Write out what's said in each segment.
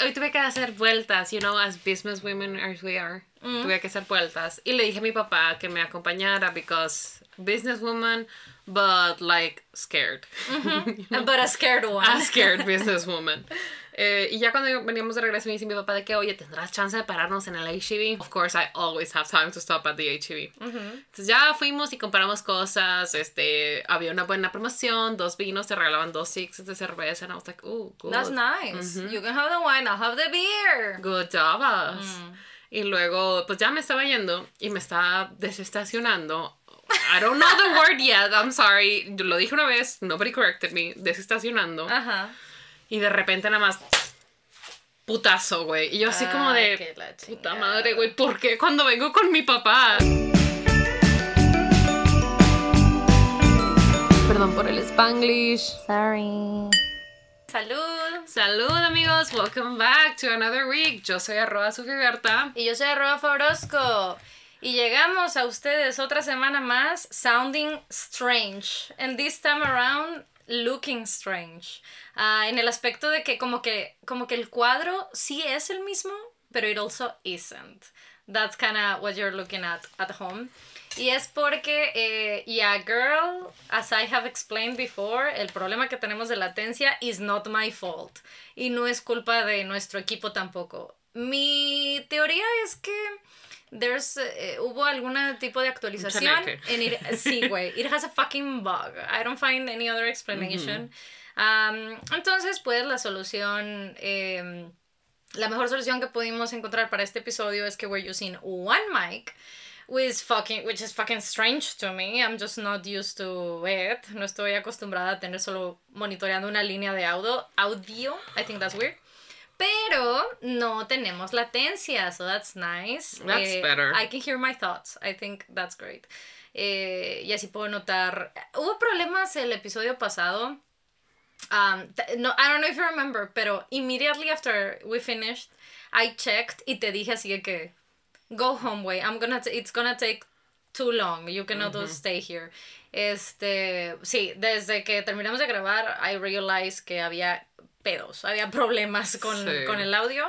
Hoy tuve que hacer vueltas, you know, as business women as we are. Mm. Tuve que hacer vueltas. Y le dije a mi papá que me acompañara because businesswoman, but like scared. But a scared one. A scared businesswoman. Eh, y ya cuando veníamos de regreso me dice mi papá de que, oye, ¿tendrás chance de pararnos en el HEB? Of course, I always have time to stop at the HEB. Entonces ya fuimos y compramos cosas, este, había una buena promoción, dos vinos, te regalaban dos sixes de cerveza, and I was like, ooh, good. That's nice. You can have the wine, I'll have the beer. Good job, us. Mm. Y luego, pues ya me estaba yendo y me estaba desestacionando. I don't know the word yet, I'm sorry. Yo lo dije una vez, nobody corrected me, desestacionando. Ajá. Y de repente nada más putazo, güey. Y yo así como de puta madre, güey, ¿por qué cuando vengo con mi papá? Perdón por el Spanglish. Sorry. Salud. Salud amigos, welcome back to another week. Yo soy arroba Sofía Berta. Y yo soy arroba Fabrosco. Y llegamos a ustedes otra semana más sounding strange. And this time around, looking strange. Ah, en el aspecto de que como que como que el cuadro sí es el mismo, pero it also isn't. That's kind of what you're looking at at home. Y es porque, eh, yeah, girl, as I have explained before, el problema que tenemos de latencia is not my fault. Y no es culpa de nuestro equipo tampoco. Mi teoría es que there's, eh, hubo algún tipo de actualización. En it, sí, güey. It has a fucking bug. I don't find any other explanation. Um, entonces, pues, la solución... em, la mejor solución que pudimos encontrar para este episodio es que we're using one mic, which is fucking, which is fucking strange to me. I'm just not used to it. No estoy acostumbrada a tener solo monitoreando una línea de audio. Audio, I think that's weird. Pero no tenemos latencia, so that's nice. That's Eh, better. I can hear my thoughts. I think that's great. Eh, y así puedo notar. Hubo problemas el episodio pasado. Um, no, I don't know if you remember, pero immediately after we finished, I checked y te dije así de que go home, way. I'm gonna it's gonna take too long. You cannot stay here. Este, sí, desde que terminamos de grabar, I realized que había pedos, había problemas con, Sí. con el audio.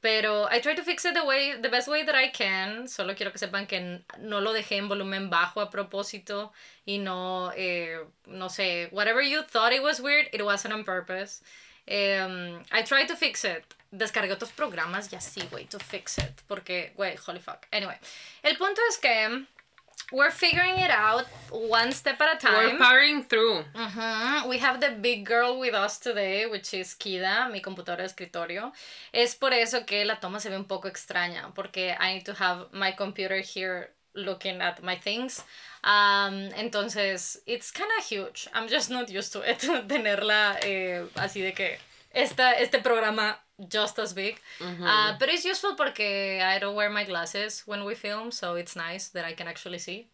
Pero I try to fix it the way, the best way that I can. Solo quiero que sepan que no lo dejé en volumen bajo a propósito y no, eh, no sé, whatever you thought it was weird, it wasn't on purpose. Um, I tried to fix it. Descargué otros programas y así, güey, to fix it. Porque, güey, holy fuck. Anyway, el punto es que we're figuring it out one step at a time. We're powering through. Ujú, We have the big girl with us today, which is Kida, mi computadora de escritorio. Es por eso que la toma se ve un poco extraña, porque I need to have my computer here looking at my things. Um, entonces, it's kind of huge. I'm just not used to it, tenerla eh, así de que esta, este programa just as big. Uh, but it's useful porque I don't wear my glasses when we film, so it's nice that I can actually see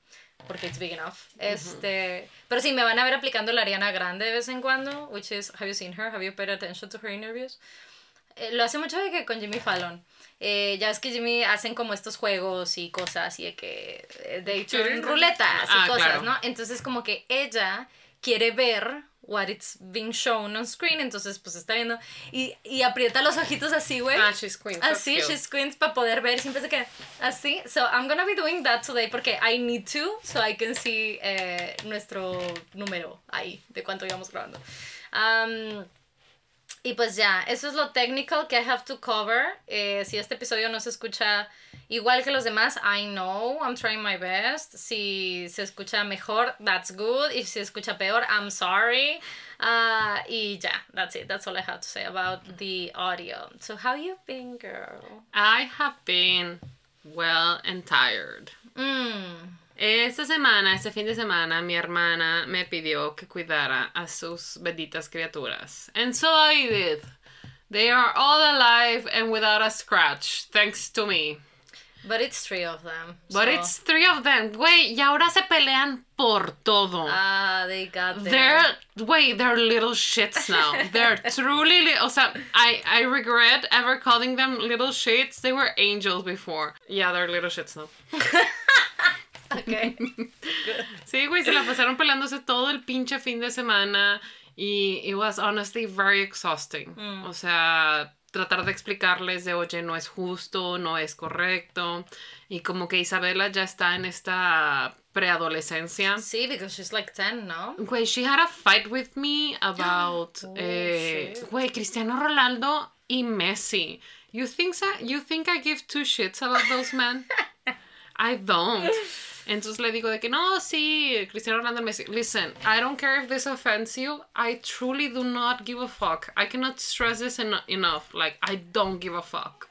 porque it's big enough. Este, pero sí, me van a ver aplicando la Ariana Grande de vez en cuando, which is, have you seen her? Have you paid attention to her interviews? Eh, lo hace mucho de que con Jimmy Fallon. Eh, ya es que Jimmy hacen como estos juegos y cosas y de que eh, de turn ruletas y Ah, cosas, claro. ¿no? Entonces como que ella quiere ver what it's being shown on screen, entonces pues está viendo y, y aprieta los ojitos así, güey. Ah, she squints. Así, she squints para poder ver. Siempre es de que así. So, I'm gonna be doing that today porque I need to, so I can see eh, nuestro número ahí de cuánto íbamos grabando. Um, y pues ya, eso es lo technical que I have to cover. Eh, si este episodio no se escucha igual que los demás, I know, I'm trying my best. Si se escucha mejor, that's good. Y si se escucha peor, I'm sorry. Ah, y ya, that's it. That's all I have to say about the audio. So, how you been, girl? I have been well and tired. Mm. Esta semana, este fin de semana, mi hermana me pidió que cuidara a sus benditas criaturas. And so I did. They are all alive and without a scratch, thanks to me. But it's three of them. But so- it's three of them. Güey, y ahora se pelean por todo. Ah, they got there. They're wait, they're little shits now. They're truly li- o sea, I I regret ever calling them little shits. They were angels before. Yeah, they're little shits now. Okay. Sí, güey, se la pasaron peleándose todo el pinche fin de semana y it was honestly very exhausting. O sea, tratar de explicarles de, oye, no es justo, no es correcto. Y como que Isabela ya está en esta preadolescencia. Sí, because she's like 10, ¿no? Güey, she had a fight with me about, Oh, eh, güey, Cristiano Ronaldo y Messi. You think, so, you think I give two shits about those men? I don't. Entonces le digo de que no, sí, Cristiano Ronaldo Messi. Listen, I don't care if this offends you. I truly do not give a fuck. I cannot stress this en- enough. Like, I don't give a fuck.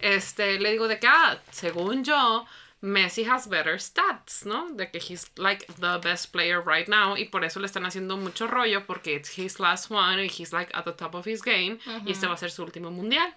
Este, le digo de que, ah, según yo, Messi has better stats, ¿no? De que he's like the best player right now y por eso le están haciendo mucho rollo porque it's his last one and he's like at the top of his game y este va a ser su último mundial.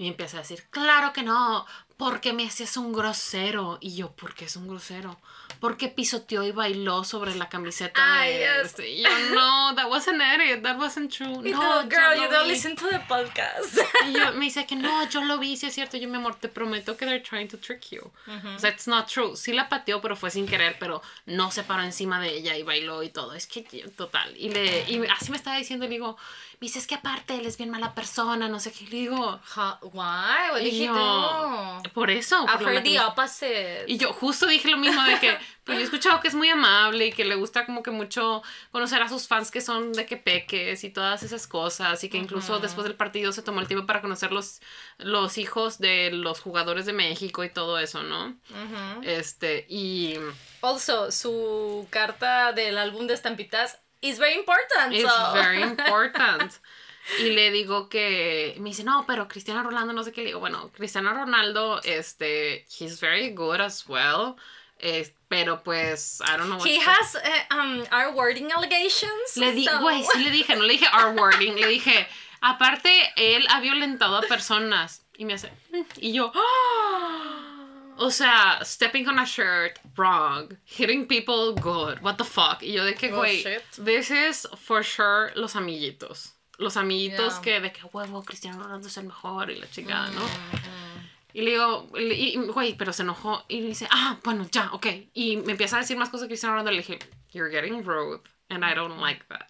Y me empieza a decir, claro que no, porque Messi es un grosero. Y yo, ¿por qué es un grosero? Porque pisoteó y bailó sobre la camiseta Ay, de yes. este. Y yo, no, that wasn't it, that wasn't true. Y No, yo girl, you don't vi". listen to the podcast. Y yo, me dice que no, yo lo vi, sí es cierto. Yo, mi amor, te prometo que they're trying to trick you. O sea, it's not true. Sí la pateó, pero fue sin querer, pero no se paró encima de ella y bailó y todo. Es que, total. Y, le, y así me estaba diciendo, le digo, me dice, es que aparte él es bien mala persona, no sé qué. Le digo, Why? What did he do? por eso. I've por heard the opposite. y yo justo dije lo mismo de que, pues yo he escuchado que es muy amable y que le gusta como que mucho conocer a sus fans que son de que peques y todas esas cosas y que incluso después del partido se tomó el tiempo para conocer los, los hijos de los jugadores de México y todo eso, ¿no? Este, y Also, su carta del álbum de estampitas is very important. it's so- very important. Y le digo que me dice, no, pero Cristiano Ronaldo, no sé qué. Le digo, bueno, Cristiano Ronaldo, este, he's very good as well. eh, pero pues, I don't know He has uh, um, our wording allegations. Le di, so- sí le dije, no le dije our wording, le dije, aparte, él ha violentado a personas. Y me hace, "Mm", y yo, "Ah". O sea, stepping on a shirt, wrong. Hitting people, good. What the fuck. Y yo de que, Oh, güey, this is for sure los amiguitos. Los amiguitos Yeah. que de que, huevo, Cristiano Ronaldo es el mejor y la chingada, ¿no? Mm-hmm. Y le digo, le- güey, pero se enojó y dice, ah, bueno, ya, ok. Y me empieza a decir más cosas de Cristiano Ronaldo. Le dije, you're getting rude and I don't like that.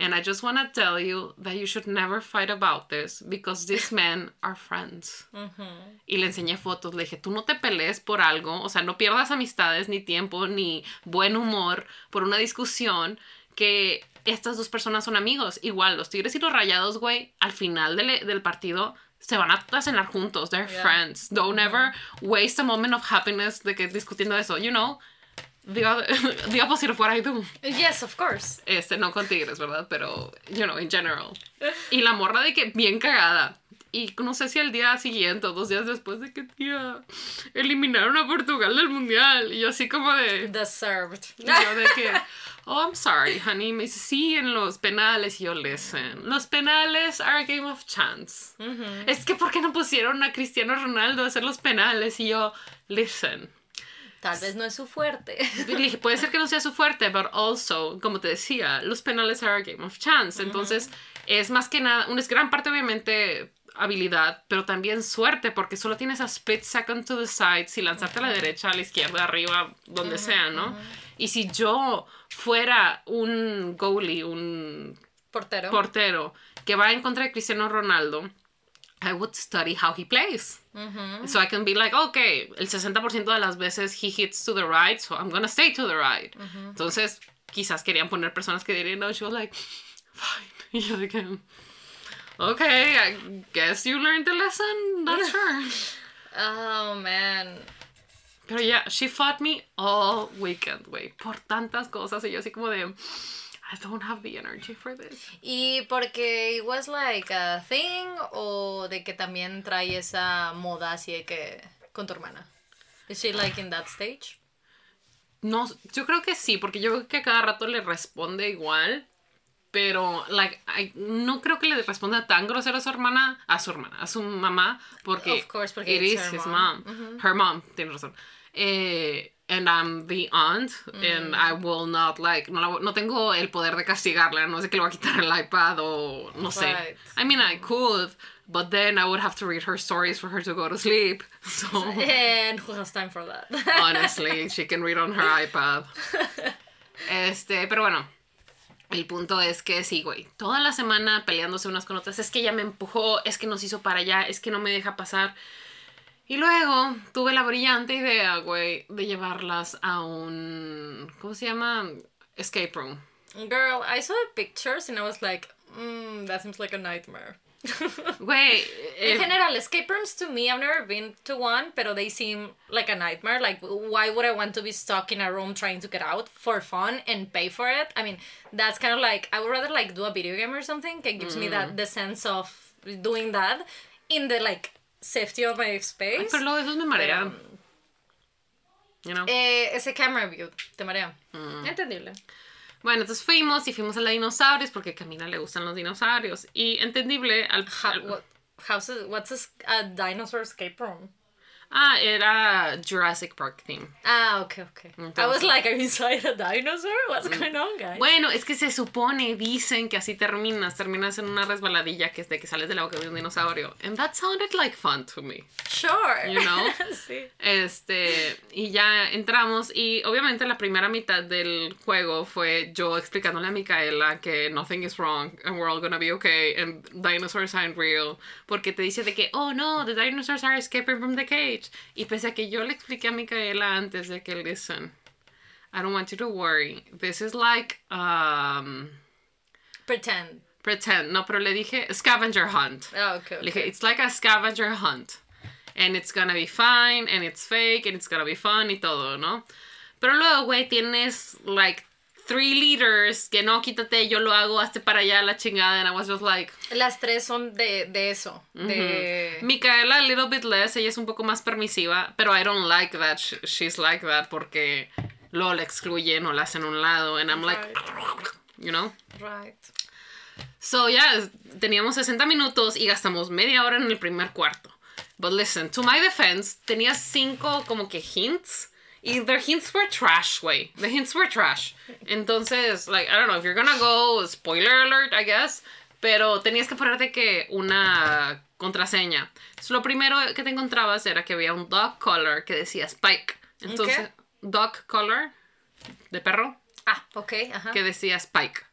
And I just want to tell you that you should never fight about this because these men are friends. Y le enseñé fotos. Le dije, tú no te pelees por algo. O sea, no pierdas amistades, ni tiempo, ni buen humor por una discusión que estas dos personas son amigos. Igual, los Tigres y los Rayados, güey, al final del, del partido se van a cenar juntos. They're Yeah. friends. Don't ever waste a moment of happiness de que discutiendo eso. You know, the, other, the opposite of what I do. Yes, of course. Este, no con tigres, ¿verdad? Pero, you know, in general. Y la morra de que bien cagada. Y no sé si al día siguiente o dos días después de que, tía, eliminaron a Portugal del mundial. Y yo así como de... Deserved. Y yo de que, oh, I'm sorry, honey. Me dice, sí, en los penales. Y yo, listen, los penales are a game of chance. Es que, ¿por qué no pusieron a Cristiano Ronaldo a hacer los penales? Y yo, listen. Tal vez no es su fuerte. Puede ser que no sea su fuerte, but also, como te decía, los penales are a game of chance. Entonces, es más que nada, una es gran parte, obviamente, habilidad, pero también suerte, porque solo tienes a split second to the side, si lanzarte a la derecha, a la izquierda, arriba, donde sea, ¿no? Y si yo fuera un goalie, un Portero. portero que va en contra de Cristiano Ronaldo, I would study how he plays. Mm-hmm. So I can be like, okay, el 60% de las veces he hits to the right, so I'm gonna stay to the right. Mm-hmm. Entonces, quizás querían poner personas que dirían, no, she was like, fine. Y yo de que, okay, I guess you learned the lesson, not sure. Oh, man. Pero ya, she fought me all weekend, güey, por tantas cosas. Y yo así como de, I don't have the energy for this. ¿Y porque it was like a thing o de que también trae esa moda así de que con tu hermana? Is she like in that stage? No, yo creo que sí, porque yo creo que a cada rato le responde igual. Pero, like, I- no creo que le responda tan grosero a su hermana, a su hermana, a su mamá, porque, Of course, porque it is her his mom. mom. Her mom, tiene razón. Eh, and I'm the aunt, and I will not, like, no, la no tengo el poder de castigarla, no sé que le voy a quitar el iPad o no sé. I mean, I could, but then I would have to read her stories for her to go to sleep. So, And who has time for that? honestly, she can read on her iPad. Este, pero bueno. El punto es que sí, güey, toda la semana peleándose unas con otras, es que ella me empujó, es que nos hizo para allá, es que no me deja pasar. Y luego tuve la brillante idea, güey, de llevarlas a un, ¿cómo se llama? Escape room. Girl, I saw the pictures and I was like, mm, that seems like a nightmare. Güey, In eh, general, escape rooms to me, I've never been to one, pero they seem like a nightmare. Like, why would I want to be stuck in a room trying to get out for fun and pay for it? I mean, that's kind of like I would rather like do a video game or something. It gives me that the sense of doing that in the like safety of my ay, space. pero luego esos me marean. You know? Eh, ese camera view te marea. Mm. Entendible. Bueno, entonces fuimos y fuimos a la dinosaurios porque a Camila le gustan los dinosaurios. Y entendible, al, How, what, how's it, what's a, a dinosaur escape room? Ah, era Jurassic Park theme. Ah, okay, okay. I was like, are you inside a dinosaur? What's going on, guys? Bueno, es que se supone, dicen que así terminas, terminas en una resbaladilla que es de que sales de la boca de un dinosaurio. And that sounded like fun to me. Sure. You know? sí. Este, y ya entramos y obviamente la primera mitad del juego fue yo explicándole a Micaela que nothing is wrong and we're all gonna be okay and dinosaurs aren't real. Porque te dice de que, oh no, the dinosaurs are escaping from the cage. Y pese a que yo le expliqué a Micaela antes de que, listen, I don't want you to worry. This is like, um, Pretend. pretend. No, pero le dije scavenger hunt. Ah, okay, Le dije, it's like a scavenger hunt. And it's gonna be fine, and it's fake, and it's gonna be fun y todo, ¿no? Pero luego, güey, tienes like three liters que no, quítate, yo lo hago, hazte para allá la chingada. And I was just like, Las tres son de, de eso. De... Micaela, a little bit less, ella es un poco más permisiva, pero I don't like that sh- she's like that porque luego la excluyen o la hacen a un lado. And I'm like, you know? Right. So, ya, teníamos 60 minutos y gastamos media hora en el primer cuarto. But listen, to my defense, tenía cinco como que hints. Y their hints were trash, way. The hints were trash. Entonces, like, I don't know, if you're gonna go, spoiler alert, I guess. Pero tenías que ponerte que una contraseña. So, lo primero que te encontrabas era que había un dog collar que decía Spike. Entonces, dog collar de perro Ah, ok, ajá. que decía Spike.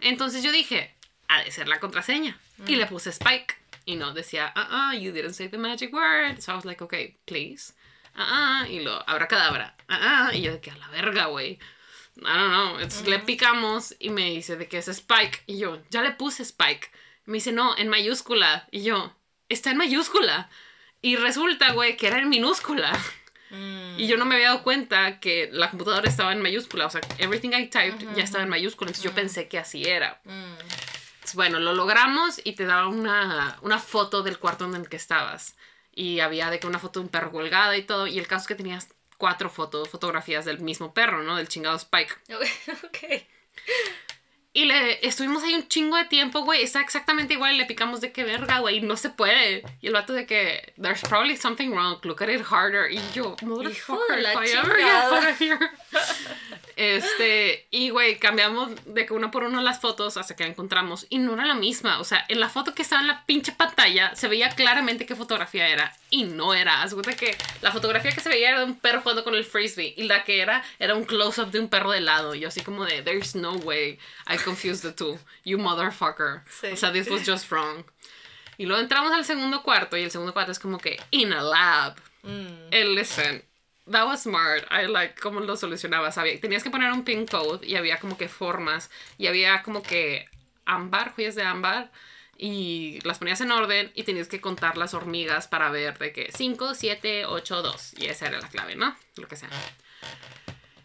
Entonces yo dije, ha de ser la contraseña. Y le puse Spike. Y no, decía, ah, you didn't say the magic word. So I was like, okay, please. Ah, ah, y lo, abracadabra. Ah, ah, y yo de que a la verga, güey. I don't know. Entonces le picamos y me dice de que es Spike. Y yo, ya le puse Spike. Me dice, no, en mayúscula. Y yo, está en mayúscula. Y resulta, güey, que era en minúscula. Y yo no me había dado cuenta que la computadora estaba en mayúscula. O sea, everything I typed ya estaba en mayúscula. Entonces yo pensé que así era. Entonces, bueno, lo logramos y te daba una, una foto del cuarto en el que estabas. Y había de que una foto de un perro colgada y todo. Y el caso es que tenías cuatro fotos, fotografías del mismo perro, ¿no? Del chingado Spike. ok. Y le estuvimos ahí un chingo de tiempo, güey. Está exactamente igual. y Le picamos de que verga, güey. No se puede. Y el vato de que, there's probably something wrong. Look at it harder. Y yo, motherfucker, la if I ever get here. Este, y güey, cambiamos de que uno por uno las fotos hasta que la encontramos. Y no era la misma. O sea, en la foto que estaba en la pinche pantalla se veía claramente qué fotografía era. Y no era. Haz cuenta que la fotografía que se veía era de un perro jugando con el frisbee. Y la que era, era un close-up de un perro de lado. Y yo así como de, there's no way I confused the two. You motherfucker. Sí. O sea, this was just wrong. Y luego entramos al segundo cuarto. Y el segundo cuarto es como que, in a lab. El listen. That was smart. I like cómo lo solucionabas. Había, tenías que poner un pin code y había como que formas y había como que ámbar, joyas de ámbar y las ponías en orden y tenías que contar las hormigas para ver de que 5, 7, 8, 2 y esa era la clave, ¿no? Lo que sea.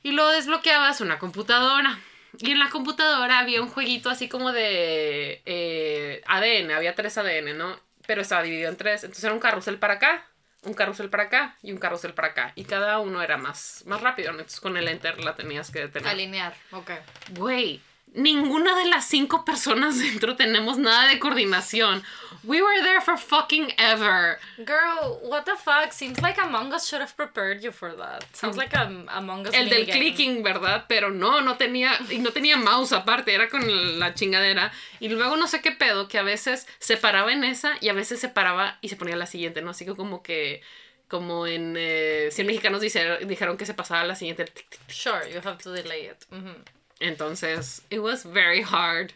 Y luego desbloqueabas una computadora. Y en la computadora había un jueguito así como de eh, ADN, había tres ADN, ¿no? Pero estaba dividido en tres. Entonces era un carrusel para acá, un carrusel para acá y un carrusel para acá. Y cada uno era más, más rápido, ¿no? Entonces con el enter la tenías que detener. Alinear, ok. Güey, ninguna de las cinco personas dentro tenemos nada de coordinación. We were there for fucking ever. Girl, what the fuck? Seems like Among Us should have prepared you for that. Sounds like a Among Us El del minigame. clicking, ¿verdad? Pero no, no tenía, y no tenía mouse aparte, era con la chingadera. Y luego no sé qué pedo, que a veces se paraba en esa y a veces se paraba y se ponía la siguiente, ¿no? Así que como que, como en eh, 100 mexicanos dice- dijeron que se pasaba a la siguiente. Sure, you have to delay it. Mhm. Entonces, it was very hard.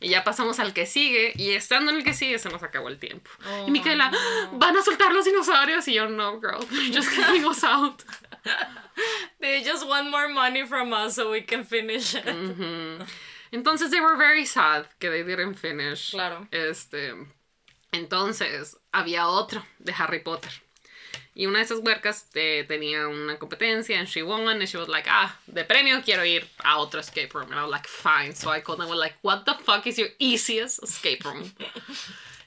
Y ya pasamos al que sigue, y estando en el que sigue se nos acabó el tiempo. Oh, y Micaela, van a soltar los dinosaurios, y yo, no, girl, they're just getting us out. They just want more money from us so we can finish it. Entonces, they were very sad que they didn't finish. Claro. Este, entonces, había otro de Harry Potter. Y una de esas huercas eh, tenía una competencia and she won and she was like, ah, de premio quiero ir a otro escape room. And I was like, fine. So I called them and was like, what the fuck is your easiest escape room?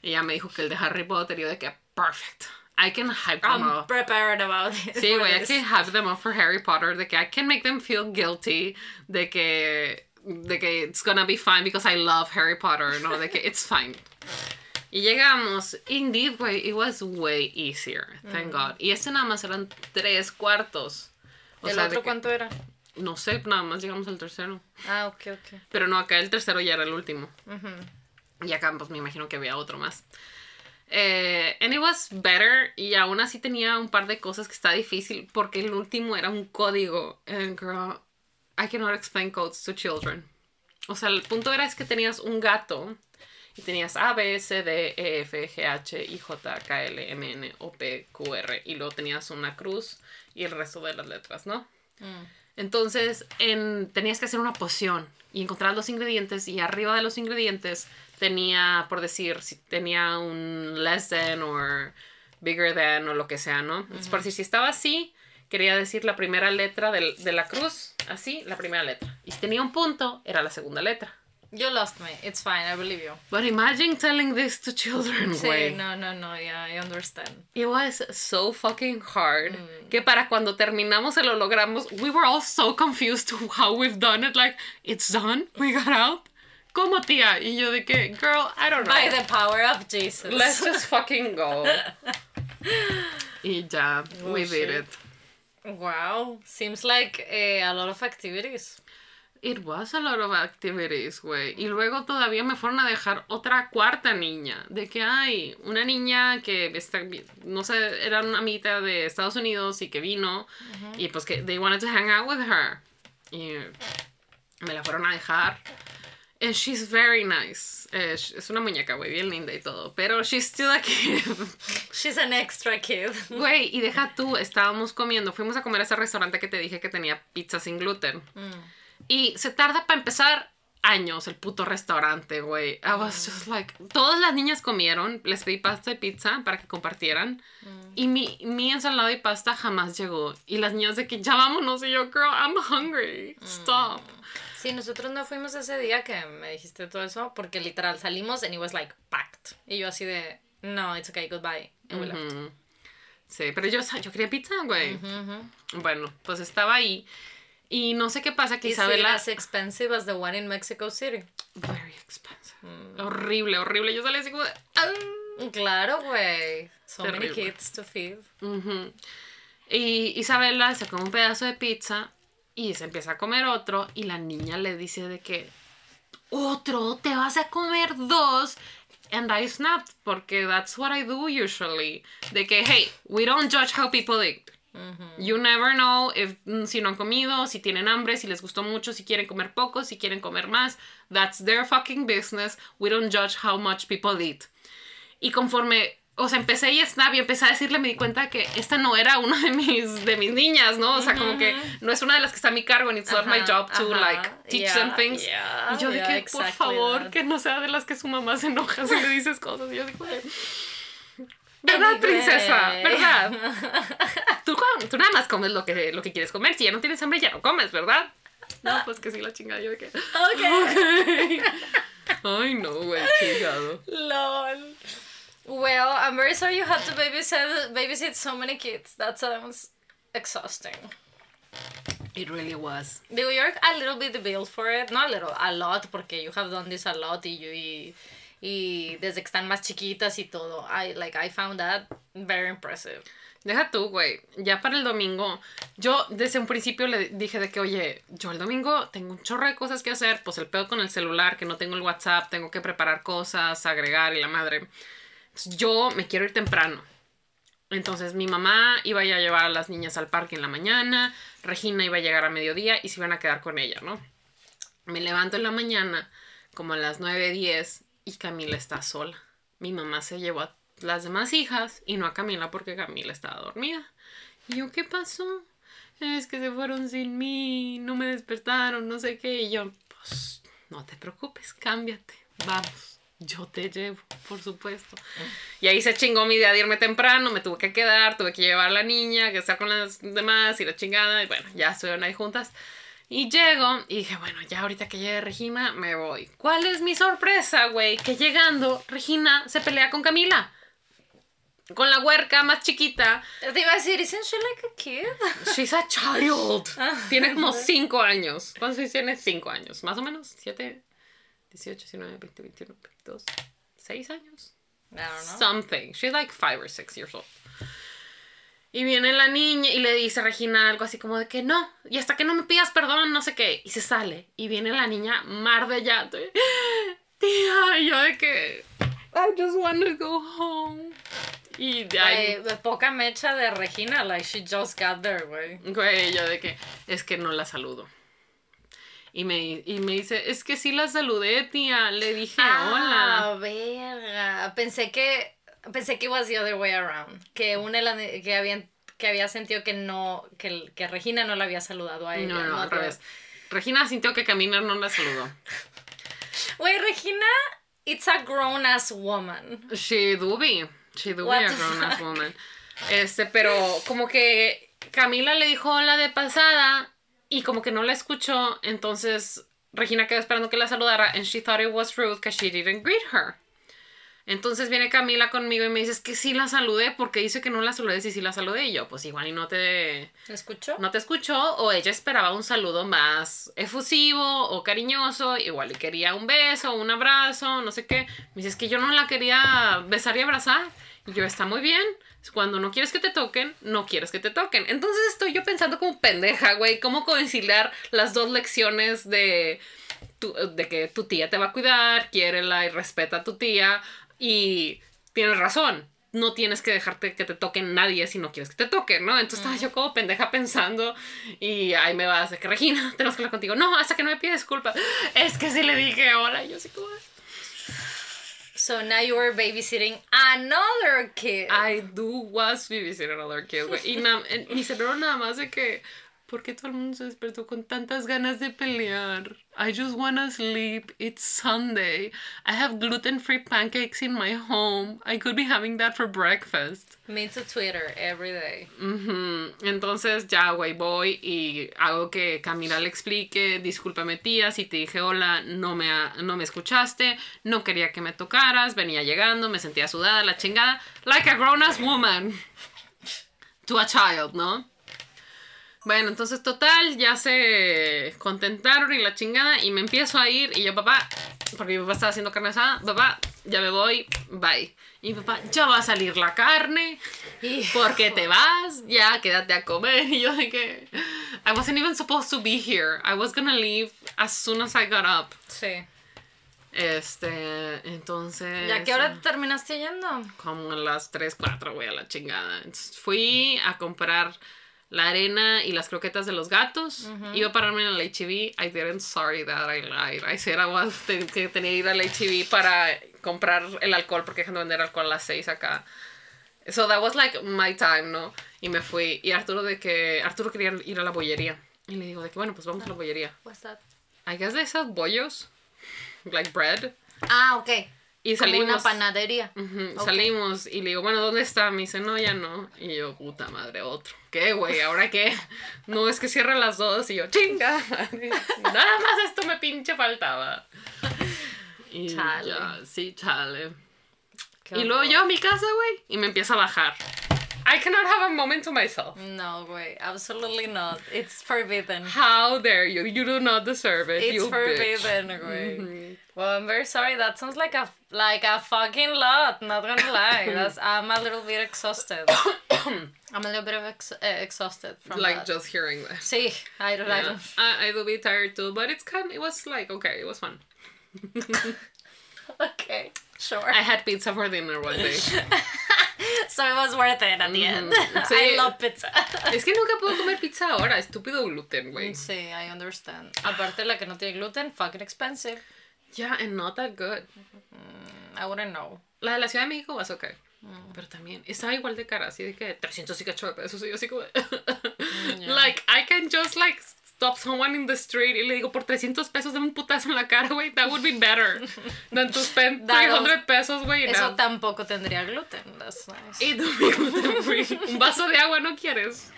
y ella me dijo que el de Harry Potter y yo de que, perfect. I can hype them I'm up. prepared about it. Sí, güey, I can hype them up for Harry Potter. De que I can make them feel guilty. De que, de que it's gonna be fine because I love Harry Potter. No, de que it's fine. Y llegamos, indeed, güey, it was way easier, thank God. Y este nada más eran tres cuartos. O ¿El sea, otro que- cuánto era? No sé, nada más llegamos al tercero. Ah, ok, ok. Pero no, acá el tercero ya era el último. Y acá, pues me imagino que había otro más. Eh, and it was better. Y aún así tenía un par de cosas que está difícil. Porque el último era un código. And girl, I cannot explain codes to children. O sea, el punto era es que tenías un gato. Y tenías A, B, C, D, E, F, G, H, I, J, K, L, M, N, O, P, Q, R. Y luego tenías una cruz y el resto de las letras, ¿no? Entonces, en- tenías que hacer una poción y encontrar los ingredientes y arriba de los ingredientes tenía, por decir, si tenía un less than o bigger than o lo que sea, ¿no? Es por decir, si estaba así, quería decir la primera letra del- de la cruz, así, la primera letra. Y si tenía un punto, era la segunda letra. You lost me. It's fine, I believe you. But imagine telling this to children, Sí, no, no, no, yeah, I understand. It was so fucking hard que para cuando terminamos el hologramos, we were all so confused to how we've done it. Like, it's done, we got out. ¿Cómo, tía? Y yo de que, girl, I don't know. By the power of Jesus. Let's just fucking go. y ya, Oh, we did it. Wow, seems like eh, a lot of activities. It was a lot of activities, güey. Y luego todavía me fueron a dejar otra cuarta niña. De que hay una niña que está, no sé, era una amiguita de Estados Unidos y que vino. Y pues que they wanted to hang out with her. Y me la fueron a dejar. And she's very nice. Eh, es una muñeca, güey, bien linda y todo. Pero she's still a kid. She's an extra kid. Güey, y deja tú, estábamos comiendo, fuimos a comer a ese restaurante que te dije que tenía pizza sin gluten. Y se tarda para empezar años el puto restaurante, güey. I was just like, todas las niñas comieron, les pedí pasta y pizza para que compartieran. Y mi, mi ensalada y pasta jamás llegó. Y las niñas de que ya vámonos. Y yo, girl, I'm hungry. Stop. Sí, nosotros no fuimos ese día que me dijiste todo eso, porque literal salimos and it was like packed. Y yo así de, no, it's okay, goodbye. And we left. Ujú. Sí, pero yo, yo quería pizza, güey. Bueno, pues estaba ahí. Y no sé qué pasa que Isabela... as expensive as the one in Mexico City? Very expensive. Horrible, horrible. Yo salí así como de... "Ah". Claro, güey. So many Terrible. kids to feed. Ujú. Y Isabela se come un pedazo de pizza y se empieza a comer otro y la niña le dice de que otro, te vas a comer dos. And I snapped porque that's what I do usually. De que, hey, we don't judge how people eat. You never know if, mm, si no han comido, si tienen hambre, si les gustó mucho, si quieren comer poco, si quieren comer más. That's their fucking business. We don't judge how much people eat. Y conforme, o sea, empecé y snap y empecé a decirle, me di cuenta que esta no era una de mis, de mis niñas, ¿no? O sea, como que no es una de las que está a mi cargo and it's not my job to, like, teach yeah, them things. yeah, y yo yeah, que, por exactly favor, that. que no sea de las que su mamá se enoja si le dices cosas. Y yo digo, de, ¿verdad, princesa? ¿Verdad? Tú, tú nada más comes lo que, lo que quieres comer. Si ya no tienes hambre, ya no comes, ¿verdad? No, pues que sí, la chingada. Yo de que... Okay. Ay, no, güey, chingado. Lol. Well, I'm very sorry you had to babysit babysit so many kids. That sounds exhausting. It really was. Digo, you're a little bit built for it. No a little, a lot, porque you have done this a lot y, you, y, y desde que están más chiquitas y todo. I, like, I found that very impressive. Deja tú, güey. Ya para el domingo, yo desde un principio le dije de que, oye, yo el domingo tengo un chorro de cosas que hacer, pues el pedo con el celular, que no tengo el WhatsApp, tengo que preparar cosas, agregar y la madre. Entonces, yo me quiero ir temprano. Entonces mi mamá iba a ir a llevar a las niñas al parque en la mañana, Regina iba a llegar a mediodía y se iban a quedar con ella, ¿no? Me levanto en la mañana, como a las 9.10, y Camila está sola. Mi mamá se llevó a las demás hijas y no a Camila porque Camila estaba dormida. Y yo, ¿qué pasó? Es que se fueron sin mí, no me despertaron, no sé qué. Y yo, pues, no te preocupes, cámbiate, vamos. Yo te llevo, por supuesto. Y ahí se chingó mi idea de irme temprano, me tuve que quedar, tuve que llevar a la niña, que estar con las demás y la chingada. Y bueno, ya estuvieron ahí juntas. Y llego y dije, bueno, ya ahorita que llegue Regina, me voy. ¿Cuál es mi sorpresa, güey? Que llegando, Regina se pelea con Camila. Con la huerca más chiquita. Te iba a decir, ¿isn't she like a kid? She's a child. Tiene como 5 años. ¿Cuántos tiene? 5 años. Más o menos. 7, 18, 19, 20, 21, 22. 6 años. I don't know. Something. She's like 5 or 6 years old. Y viene la niña y le dice a Regina algo así como de que no, y hasta que no me pidas perdón, no sé qué. Y se sale. Y viene la niña mar de llanto. y, Tía, y yo de que. I just want to go home. Y de ahí. Poca mecha de Regina, like she just got there, güey. Güey, yo de que es que no la saludo. Y me, y me dice, es que sí la saludé, tía. Le dije Ah, hola. verga. Pensé que pensé que was the other way around, que una la- que habían que había sentido que no que, que Regina no la había saludado a ella. No, no, al revés. Regina sintió que caminar no la saludó. Güey, Regina, it's a grown ass woman. She do be. She do be What a the grown ass fuck? woman. Este, pero como que Camila le dijo hola de pasada y como que no la escuchó, entonces Regina quedó esperando que la saludara and she thought it was rude because she didn't greet her. Entonces viene Camila conmigo y me dice, es que sí la saludé porque dice que no la saludé, sí, sí la saludé. Y yo, pues igual y no te, ¿Me escuchó? no te escuchó o ella esperaba un saludo más efusivo o cariñoso, igual y quería un beso, un abrazo, no sé qué. Me dice, es que yo no la quería besar y abrazar. Y yo, está muy bien. Cuando no quieres que te toquen, no quieres que te toquen. Entonces estoy yo pensando como pendeja, güey, cómo conciliar las dos lecciones de, tu- de que tu tía te va a cuidar, quiérela y respeta a tu tía. Y tienes razón, no tienes que dejarte que te toquen nadie si no quieres que te toquen, ¿no? Entonces estaba yo como pendeja pensando y ahí me vas de que Regina, tenemos que hablar contigo. No, hasta que no me pides disculpas. Es que si le dije hola, y yo así como... So now you were babysitting another kid. I do was babysitting another kid, güey. Y na- en mi cerebro nada más de que... ¿Por qué todo el mundo se despertó con tantas ganas de pelear? I just wanna sleep. It's Sunday. I have gluten-free pancakes in my home. I could be having that for breakfast. Me to Twitter every day. Ujú. Entonces ya, güey, voy y hago que Camila le explique, discúlpame tía, si te dije hola, no me, no me escuchaste, no quería que me tocaras, venía llegando, me sentía sudada, la chingada, like a grown-ass woman to a child, ¿no? Bueno, entonces total, ya se contentaron y la chingada y me empiezo a ir y yo, papá, porque mi papá estaba haciendo carne asada, papá, ya me voy, bye. Y mi papá, ya va a salir la carne, porque te vas, ya quédate a comer. Y yo de que, I wasn't even supposed to be here. I was gonna leave as soon as I got up. Sí. Este, entonces... ¿Y a qué hora te terminaste yendo? Como a las 3, 4, güey, a la chingada. Entonces fui a comprar la arena y las croquetas de los gatos. Iba a pararme en el HEB. I didn't, sorry that I lied. I said I was, te- que tenía que ir al HEB para comprar el alcohol porque dejan de vender alcohol a las 6 acá. So that was like my time, ¿no? Y me fui. Y Arturo de que, Arturo quería ir a la bollería. Y le digo de que, bueno, pues vamos a la bollería. What's that? I guess they sell bollos. Like bread. Ah, ok. Y Como salimos. una panadería. Salimos y le digo, bueno, ¿dónde está? Me dice, no, ya no. Y yo, puta madre, otro. ¿Qué, güey? ¿Ahora qué? No, es que cierra a las dos. Y yo, chinga. Nada más esto me pinche faltaba. Y Chale. ya, sí, chale. Qué Y luego yo a mi casa, güey, y me empieza a bajar. I cannot have a moment to myself. No, güey. Absolutely not. It's forbidden. How dare you? You do not deserve it, It's you bitch. forbidden, güey. Well, I'm very sorry. That sounds like a like a fucking lot. Not gonna lie. That's I'm a little bit exhausted. I'm a little bit of ex- uh, exhausted from Like that. just hearing that. Sí, I don't. I Yeah. don't. I, I do be tired too, but it's kind. It was like okay, it was fun. Okay, sure. I had pizza for dinner one day. so it was worth it at the end. Mm, sí. I love pizza. Es que nunca puedo comer pizza ahora, estúpido gluten, güey. Sí, I understand. Aparte la que no tiene gluten, fucking expensive. Yeah, and not that good. Mm, I wouldn't know. La de la Ciudad de México was okay. Pero también estaba igual de cara, así de que 300 y cacho de pesos. Y yo así como. Like, I can just like stop someone in the street y le digo por 300 pesos de un putazo en la cara, güey. That would be better than to spend That 300 pesos, güey. Eso no. tampoco tendría gluten. That's nice. Y gluten free. Un vaso de agua no quieres.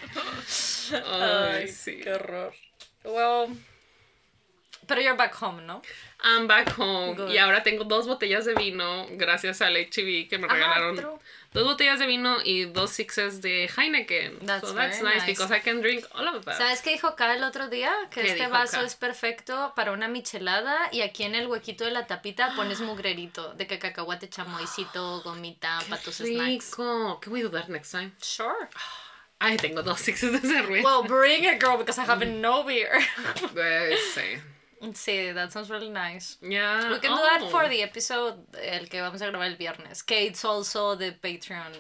Ay, sí. Qué horror. Well, pero you're back home, ¿no? I'm back home. Good. Y ahora tengo dos botellas de vino gracias al HB que me Ajá, regalaron. true. Dos botellas de vino y dos sixes de Heineken. That's so that's nice, nice. because I can drink all of that. ¿Sabes qué dijo Kai el otro día? Que ¿Qué este vaso es perfecto para una michelada y aquí en el huequito de la tapita pones mugrerito de que cacahuate chamoycito, gomita, para tus snacks. Can we do that next time? Sure. Ay, tengo dos sixes de cerveza. Well, bring it, girl, because I have no beer. Eh, sí. Sí, that sounds really nice. Yeah. We can do that Oh. for the episode, el que vamos a grabar el viernes. Que it's also the Patreon.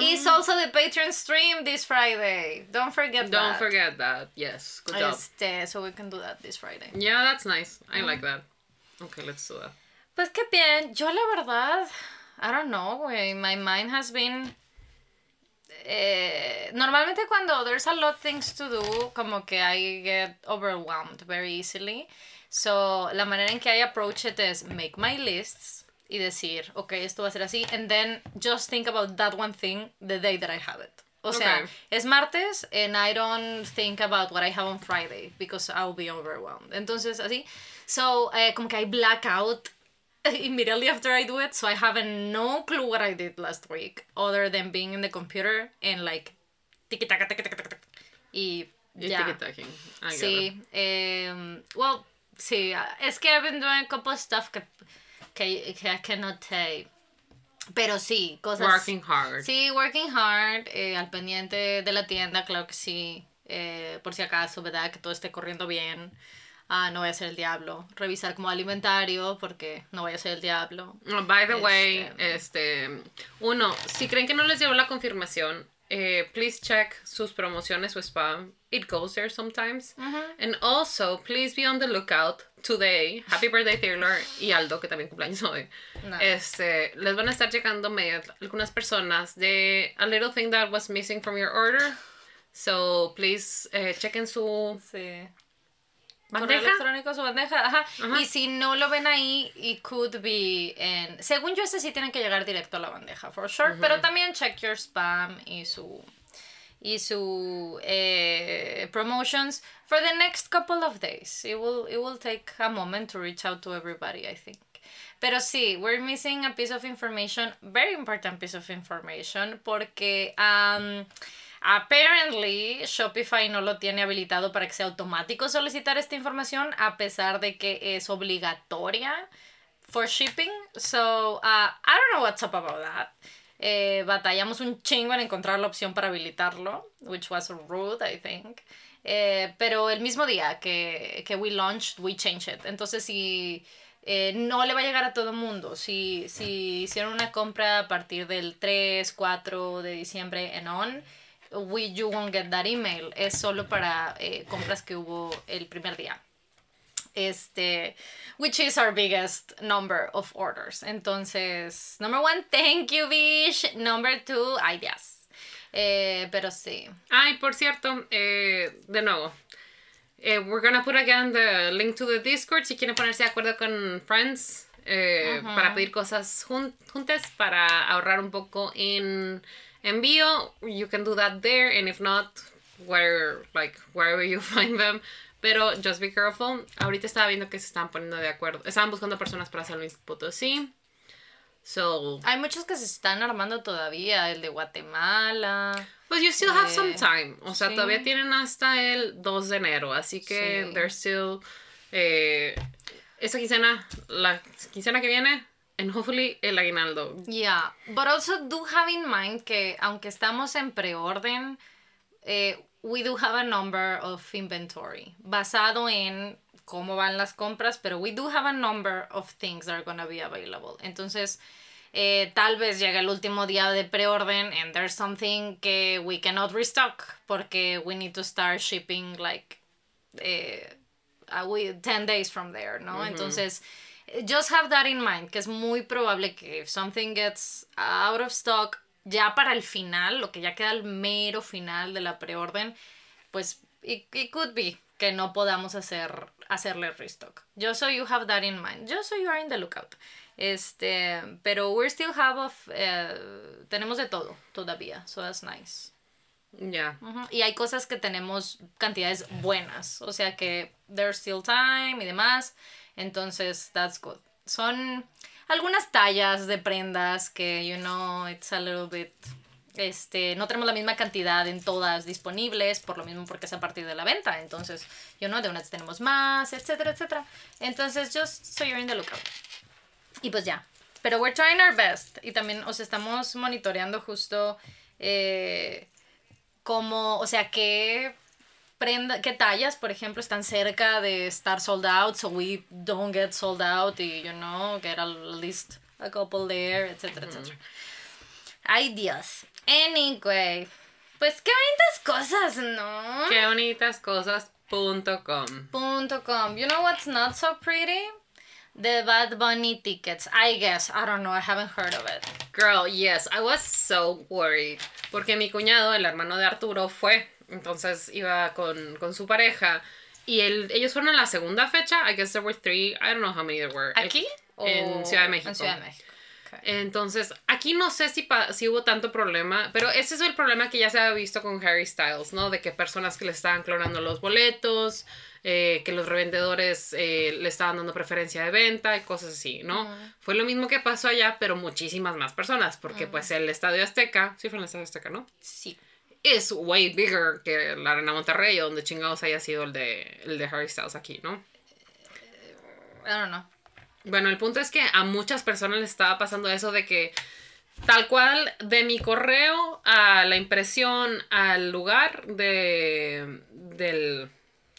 It's also the Patreon stream this Friday. Don't forget Don't that. forget that. Yes. Good job. Este, so we can do that this Friday. Yeah, that's nice. I like that. Okay, let's do that. Pues qué bien. Yo la verdad, I don't know, güey. My mind has been... eh, normalmente cuando there's a lot of things to do, como que I get overwhelmed very easily. So, la manera en que I approach it is make my lists y decir, ok, esto va a ser así, and then just think about that one thing the day that I have it. O sea, Okay. es martes and I don't think about what I have on Friday because I'll be overwhelmed. Entonces, así. So, eh, como que I black out immediately after I do it, so I have no clue what I did last week other than being in the computer and like tiki taka tiki taka taka y Y ya. tiki-taking. I get it. Sí, em, well, sí, es que I've been doing a couple of stuff que, que, que I cannot say. Pero sí, cosas. Working hard. Sí, working hard, eh, al pendiente de la tienda, claro que sí. eh, por si acaso, ¿verdad? Que todo esté corriendo bien. Ah, no vaya a ser el diablo. Revisar como alimentario, porque no vaya a ser el diablo. Oh, by the way, Este- este, uno, si creen que no les llegó la confirmación, eh, please check sus promociones o spam. It goes there sometimes. And also, please be on the lookout today. Happy birthday Taylor y Aldo, que también cumpleaños hoy. Eh, Este, les van a estar medio- algunas personas de a little thing that was missing from your order. So, please eh, chequen su Sí. Correo bandeja. electrónico, su bandeja, ajá. Ajá. Y si no lo ven ahí, it could be en... Según yo, ese sí tienen que llegar directo a la bandeja, for sure. Pero también check your spam y su... Y su eh, promotions for the next couple of days. It will, it will take a moment to reach out to everybody, I think. Pero sí, we're missing a piece of information, very important piece of information, porque um, apparently Shopify no lo tiene habilitado para que sea automático solicitar esta información, a pesar de que es obligatoria for shipping. So, uh, I don't know what's up about that. Eh, batallamos un chingo en encontrar la opción para habilitarlo, which was rude, I think. Eh, pero el mismo día que, que we launched, we changed it. Entonces, si eh, no le va a llegar a todo mundo, si, si hicieron una compra a partir del 3, 4 de diciembre en on, we, you won't get that email. Es solo para eh, compras que hubo el primer día este, which is our biggest number of orders. Entonces, number one, thank you, Bish. Number two, ideas. Eh, pero sí. Ay, por cierto, eh, de nuevo. eh, we're gonna put again the link to the Discord si quieren ponerse de acuerdo con friends eh, para pedir cosas jun- juntas para ahorrar un poco en envío. You can do that there, and if not, where like wherever you find them. Pero just be careful. Ahorita estaba viendo que se estaban poniendo de acuerdo. Estaban buscando personas para San Luis Potosí. So, Hay muchos que se están armando todavía, el de Guatemala. Pues you still have Eh, some time. O sea, sí. todavía tienen hasta el 2 de enero. Así que Sí. there's still. Eh, esa quincena, la quincena que viene, and hopefully el aguinaldo. Yeah, but also do have in mind que aunque estamos en preorden, eh, we do have a number of inventory basado en cómo van las compras, pero we do have a number of things that are gonna be available. Entonces, eh, tal vez llega el último día de preorden and there's something que we cannot restock porque we need to start shipping like eh, we- 10 days from there, ¿no? Entonces, just have that in mind, que es muy probable que if something gets out of stock ya para el final, lo que ya queda al mero final de la preorden, pues it, it could be que no podamos hacer hacerle restock. Just so you have that in mind. Just so you are in the lookout. Este, pero we still have of, eh, tenemos de todo todavía, so that's nice. Ya. Ujú, Y hay cosas que tenemos cantidades buenas, o sea que there's still time y demás, entonces that's good. Son algunas tallas de prendas que, you know, it's a little bit, este, no tenemos la misma cantidad en todas disponibles, por lo mismo porque es a partir de la venta, entonces, you know, de unas tenemos más, etcétera, etcétera. Entonces, just so you're in the lookout. Y pues ya. Pero we're trying our best. Y también os estamos monitoreando justo eh, como, o sea, qué prenda, qué tallas, por ejemplo, están cerca de estar sold out, so we don't get sold out y, you know, get at least a couple there, etcétera, etcétera. Ay, Dios. Anyway, pues qué bonitas cosas, ¿no? Qué bonitas cosas. Punto com. Punto com. You know what's not so pretty? The Bad Bunny tickets. I guess. I don't know. I haven't heard of it. Girl, yes, I was so worried. Porque mi cuñado, el hermano de Arturo, fue. Entonces iba con, con su pareja. Y él, ellos fueron a la segunda fecha. I guess there were three. I don't know how many there were. ¿Aquí? En o Ciudad de México. En Ciudad de México. Okay. Entonces, aquí no sé si, si hubo tanto problema, pero ese es el problema que ya se ha visto con Harry Styles, ¿no? De que personas que le estaban clonando los boletos, eh, que los revendedores eh, le estaban dando preferencia de venta y cosas así, ¿no? Fue lo mismo que pasó allá, pero muchísimas más personas, porque pues el Estadio Azteca, sí fue en el Estadio Azteca, ¿no? Sí. Es way bigger que la Arena Monterrey, o donde chingados haya sido el de, el de Harry Styles aquí, ¿no? I don't know. Bueno, el punto es que a muchas personas les estaba pasando eso de que tal cual de mi correo a la impresión al lugar de del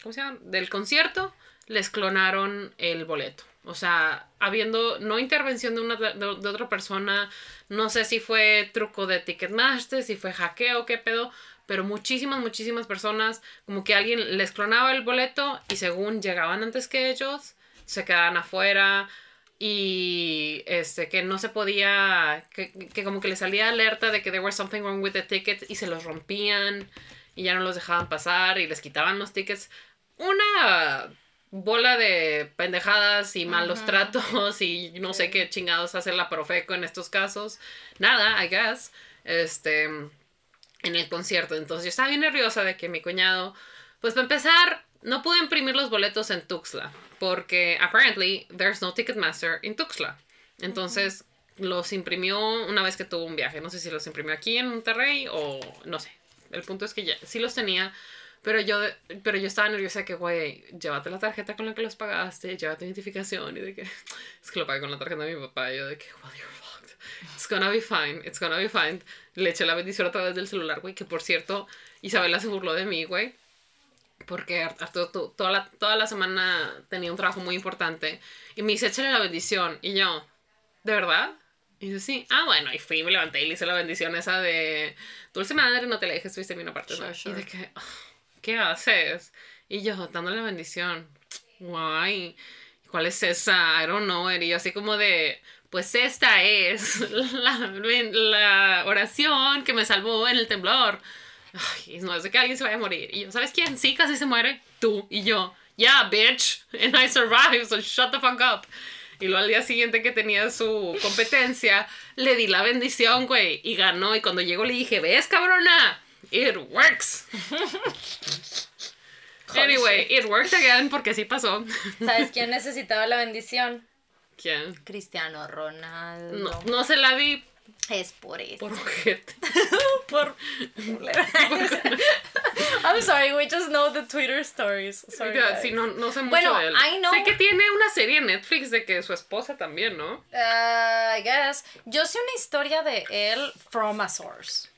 ¿cómo se llama? del concierto les clonaron el boleto. O sea, habiendo no intervención de una de, otra persona, no sé si fue truco de Ticketmaster, si fue hackeo, qué pedo, pero muchísimas, muchísimas personas, como que alguien les clonaba el boleto y según llegaban antes que ellos, se quedaban afuera y este que no se podía que, que como que le salía alerta de que there was something wrong with the ticket y se los rompían y ya no los dejaban pasar y les quitaban los tickets. Una bola de pendejadas y malos tratos y no sé qué chingados hace la Profeco en estos casos nada I guess este en el concierto entonces yo estaba bien nerviosa de que mi cuñado pues para empezar no pude imprimir los boletos en Tuxtla porque apparently there's no Ticketmaster en Tuxtla. Entonces los imprimió una vez que tuvo un viaje. No sé si los imprimió aquí en Monterrey o no sé. El punto es que ya sí los tenía, pero yo pero yo estaba nerviosa de que güey, llévate la tarjeta con la que los pagaste, llévate identificación y de que es que lo pagué con la tarjeta de mi papá y yo de que well you're fucked. It's gonna be fine, it's gonna be fine. Le eché la bendición a través del celular, güey, que por cierto, Isabela se burló de mí, güey. Porque Arturo to- toda la, toda la semana tenía un trabajo muy importante. Y me dice, échale la bendición. Y yo, ¿de verdad? Y dice, sí. Ah, bueno. Y fui, me levanté y le hice la bendición esa de... Dulce madre, no te la dejes, tuviste bien aparte. Sure, sure. Y de que, "Ah, ¿qué haces? Y yo, dándole la bendición. Guay. ¿Cuál es esa? I don't know. it". Y yo así como de... Pues esta es la, la oración que me salvó en el temblor. Ay, no es de que alguien se vaya a morir. Y yo, ¿sabes quién? Sí, casi se muere. Tú y yo. Yeah, bitch. And I survived, so shut the fuck up. Y luego al día siguiente que tenía su competencia, le di la bendición, güey. Y ganó. Y cuando llegó le dije, ¿ves, cabrona? It works. anyway, it worked again porque sí pasó. ¿Sabes quién necesitaba la bendición? ¿Quién? Cristiano Ronaldo. No, no se la di Es por eso. por ojete. por. I'm sorry, we just know the Twitter stories. Sorry. Sí, no, no sé mucho Bueno, de él. I know- Sé que tiene una serie en Netflix de que su esposa también, ¿no? Uh, I guess. Yo sé una historia de él from a source.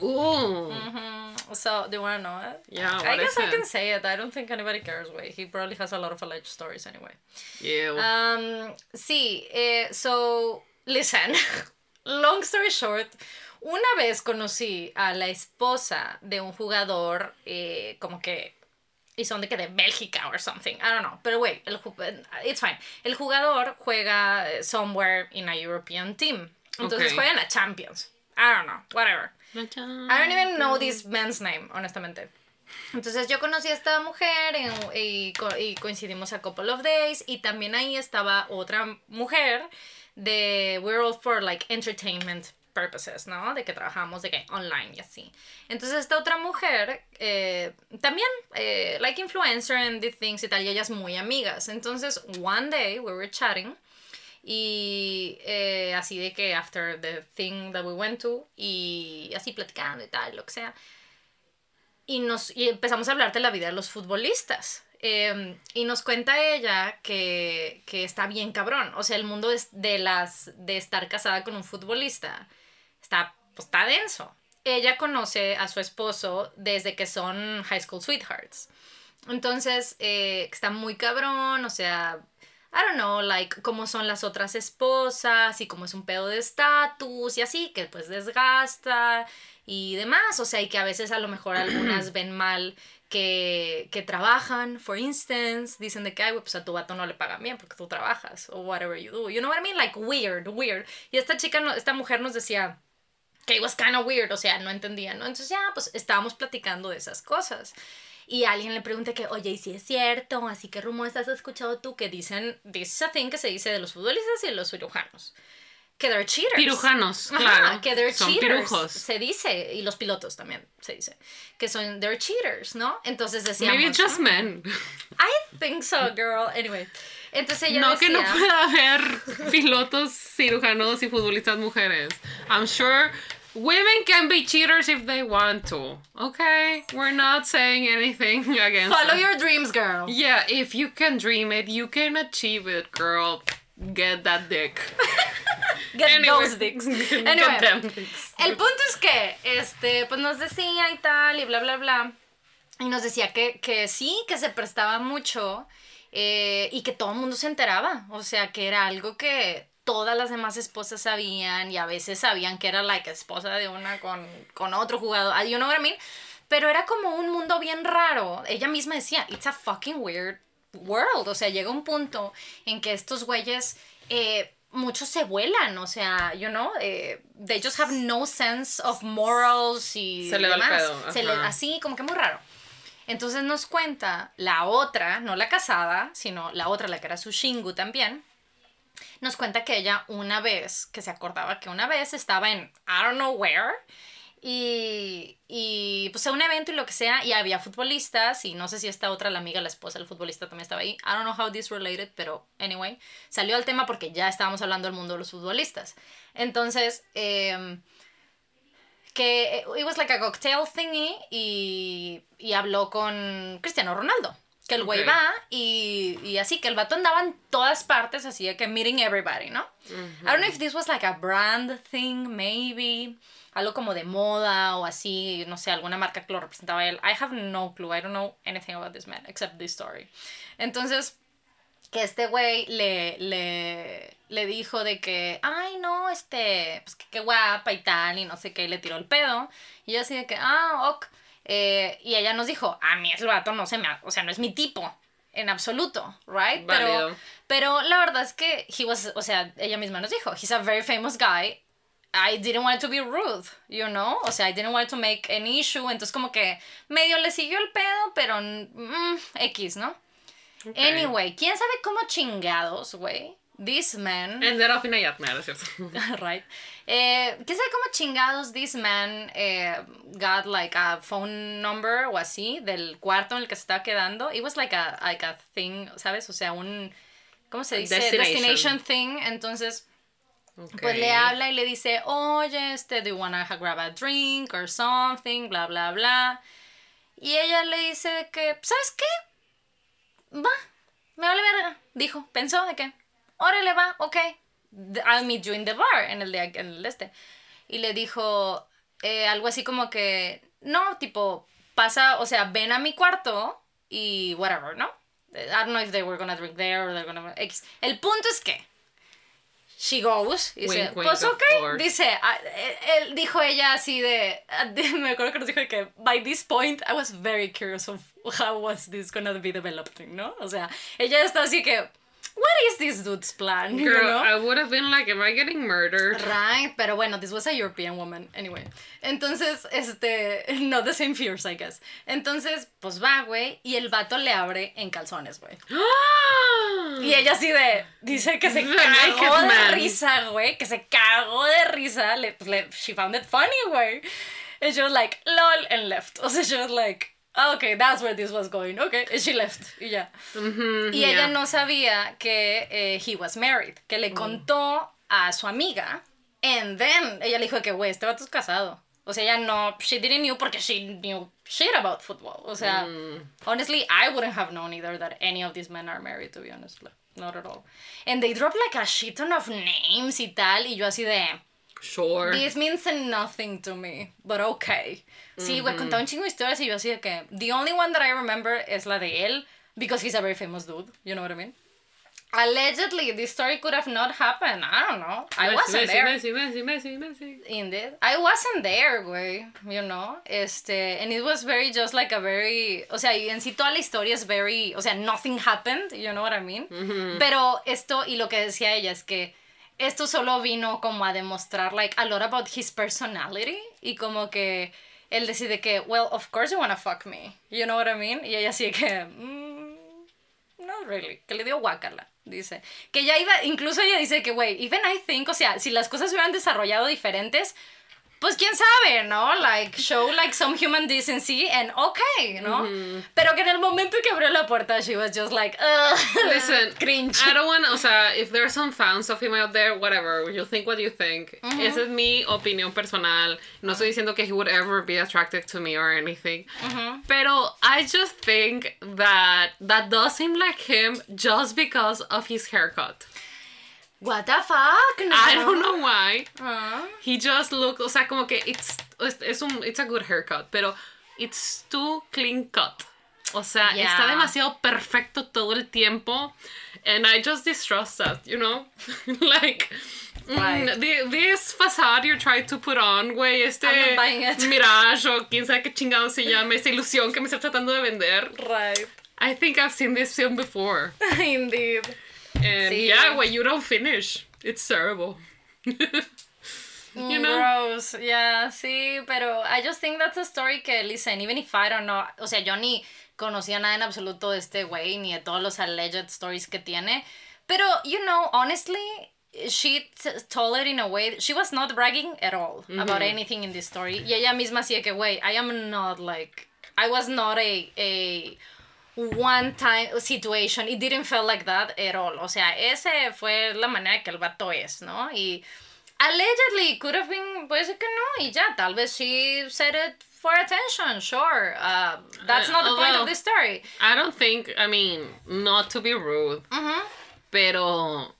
Uh, Mhm. So, do you want to know it? yeah, I guess I it? can say it. I don't think anybody cares, way. He probably has a lot of alleged stories anyway. Yeah. Um, sí, eh, so listen, long story short, una vez conocí a la esposa de un jugador eh, como que y son de que de Bélgica or something. I don't know. Pero wait, el, it's fine. El jugador juega somewhere in a European team. Entonces juega en la Champions. I don't know. Whatever. I don't even know this man's name, honestamente. Entonces yo conocí a esta mujer y, y, coincidimos a couple of days y también ahí estaba otra mujer de We're All for like Entertainment purposes, ¿no? De que trabajamos de que online y así. Entonces esta otra mujer eh, también, eh, like influencer and the things y tal, y ellas muy amigas. Entonces, one day we were chatting y eh, así de que after the thing that we went to y así platicando y tal, lo que sea. Y, nos, y empezamos a hablar de la vida de los futbolistas. Em, y nos cuenta ella que, que, está bien cabrón. O sea, el mundo de, las, de estar casada con un futbolista está, pues, está denso. Ella conoce a su esposo desde que son high school sweethearts. Entonces, eh, está muy cabrón, o sea, I don't know, like, cómo son las otras esposas y cómo es un pedo de estatus y así, que pues desgasta y demás, o sea, y que a veces a lo mejor algunas ven mal que, que trabajan, for instance, dicen de que, ay, pues a tu vato no le pagan bien porque tú trabajas, o whatever you do, you know what I mean, like, weird, weird. Y esta chica, esta mujer nos decía, que it was kind of weird, o sea, no entendía, ¿no? Entonces ya, pues estábamos platicando de esas cosas. Y alguien le pregunta que, oye, ¿y si es cierto? Así que rumores has escuchado tú que dicen, this is a thing que se dice de los futbolistas y de los cirujanos. Que they're cheaters. Pirujanos, claro. que they're son Pirujos. Se dice, y los pilotos también se dice, que son, they're cheaters, ¿no? Entonces decíamos. Maybe just men. I think so, girl. Anyway. Entonces ella no que no pueda haber pilotos, cirujanos y futbolistas mujeres. I'm sure women can be cheaters if they want to. Okay, we're not saying anything against. Follow your dreams, girl. Yeah, if you can dream it, you can achieve it, girl. Get that dick. Get those dicks. Anyway, Get them dicks. El punto es que, este, pues nos decía y tal y bla bla bla. Y nos decía que, que sí, que se prestaba mucho eh, y que todo el mundo se enteraba, o sea, que era algo que todas las demás esposas sabían y a veces sabían que era la like, esposa de una con, con otro jugador, you know what I mean? Pero era como un mundo bien raro. Ella misma decía, it's a fucking weird world. O sea, llega un punto en que estos güeyes, eh, muchos se vuelan, o sea, you know, eh, they just have no sense of morals y se le da el pedo. Se le, así, como que muy raro. Entonces nos cuenta la otra, no la casada, sino la otra, la que era su Shingu también, nos cuenta que ella una vez, que se acordaba que una vez estaba en I don't know where, y, y pues un evento y lo que sea, y había futbolistas, y no sé si esta otra, la amiga, la esposa del futbolista también estaba ahí. I don't know how this related, pero anyway, salió al tema porque ya estábamos hablando del mundo de los futbolistas. Entonces, eh, que eh, it was like a cocktail thingy y, y habló con Cristiano Ronaldo. Que el güey va y, y, así, que el vato andaba en todas partes, así que meeting everybody, ¿no? I don't know if this was like a brand thing, maybe. Algo como de moda o así, no sé, alguna marca que lo representaba él. I have no clue, I don't know anything about this man except this story. Entonces, que este güey le, le, le dijo de que, ay, no, este, pues que qué guapa y tal, y no sé qué, y le tiró el pedo. Y yo así de que, ah, ok. Eh, y ella nos dijo, a mí el vato no se me, o sea, no es mi tipo, en absoluto, right? Pero, pero la verdad es que he was, o sea, ella misma nos dijo, he's a very famous guy. I didn't want to be rude, you know? O sea, I didn't want to make an issue. Entonces, como que medio le siguió el pedo, pero mm, X, ¿no? Anyway, ¿quién sabe cómo chingados, güey? This man. Ended up in a yacht, ¿no es cierto? right. Eh, ¿Quién sabe cómo chingados this man eh, got like a phone number o así del cuarto en el que se estaba quedando? It was like a, like a thing, ¿sabes? O sea, un. ¿Cómo se dice? Destination, Destination thing. Entonces. Pues le habla y le dice, oye, este, do you wanna grab a drink or something? Bla, bla, bla. Y ella le dice que, ¿sabes qué? va, me vale verga. Dijo, pensó de que, órale, va, ok. I'll meet you in the bar, en el de en el este. Y le dijo eh, algo así como que, no, tipo, pasa, o sea, ven a mi cuarto y whatever, ¿no? I don't know if they were gonna drink there or they're gonna... El punto es que she goes. Y dice, pues ok. Dice, ah, eh, él, dijo ella así de, ah, de- me acuerdo que nos dijo que by this point I was very curious of how was this gonna be developing, ¿no? O sea, ella está así que, what is this dude's plan? You Girl, know? I would have been like, am I getting murdered? Right, pero bueno, this was a European woman, anyway. Entonces, este, no the same fears, I guess. Entonces, pues va, güey, y el vato le abre en calzones, güey. Y ella así de, dice que se cagó de man. risa, güey, que se cagó de risa, le, pues, le- she found it funny, güey. And she was like, lol, and left. O sea, she was like, "Ah, okay, that's where this was going, okay, and she left, y ya. Y yeah. ella no sabía que eh, he was married, que le contó a su amiga, and then ella le dijo que, güey, este vato es casado. O sea, ella no, she didn't knew porque she knew shit about football. O sea, honestly, I wouldn't have known either that any of these men are married, to be honest. like, Not at all. And they drop like a shit ton of names y tal, y yo así de, Sure. this means nothing to me, but okay. Sí, güey, contaba un chingo de historias y yo así de que, the only one that I remember es la de él, because he's a very famous dude, you know what I mean? Allegedly, this story could have not happened. I don't know. I Messi, wasn't Messi, there. Messi, Messi, Messi, Messi. Indeed. I wasn't there, güey, you know, este, and it was very just like a very, o sea, en sí toda la historia es very, o sea, nothing happened, you know what I mean? Pero esto, y lo que decía ella es que esto solo vino como a demostrar, like, a lot about his personality, y como que él decide que, well, of course you wanna fuck me, you know what I mean? Y ella así que, mm, no really, que le dio guacala, dice. Que ya iba, incluso ella dice que, güey, even I think, o sea, si las cosas hubieran desarrollado diferentes, pues quién sabe, ¿no? Like, show like some human decency and okay, ¿no? Pero que en el momento que abrió la puerta, she was just like, ugh, Listen, cringe. I don't want, o sea, if there's some fans of him out there, whatever, you think what you think. Esa es mi opinión personal. No estoy diciendo que he would ever be attracted to me or anything. Pero I just think that that does seem like him just because of his haircut. What the fuck, no? I don't know why. Ah. He just looks, o sea, como que it's, es, un, it's a good haircut, pero it's too clean cut. O sea, Yeah. está demasiado perfecto todo el tiempo. And I just distrust that, you know? like, mm, Right. the- this facade you're trying to put on, güey, este mirage o quién sabe qué chingado se llama, esta ilusión que me está tratando de vender. Right. I think I've seen this film before. Indeed. And Sí. yeah, when you don't finish, it's terrible. you know? Gross, yeah, sí, pero I just think that's a story que, listen, even if I don't know, o sea, yo ni conocía nada en absoluto de este güey, ni de todos los alleged stories que tiene, pero, you know, honestly, she told it in a way, she was not bragging at all about anything in this story, y ella misma decía que, güey, I am not like, I was not a, a one time situation. It didn't feel like that at all. O sea, ese fue la manera que el vato es, ¿no? Y allegedly could have been, puede ser que no, y ya, tal vez she said it for attention, sure. Uh, that's Uh, not the point although- of the story. I don't think, I mean, not to be rude, Mhm. pero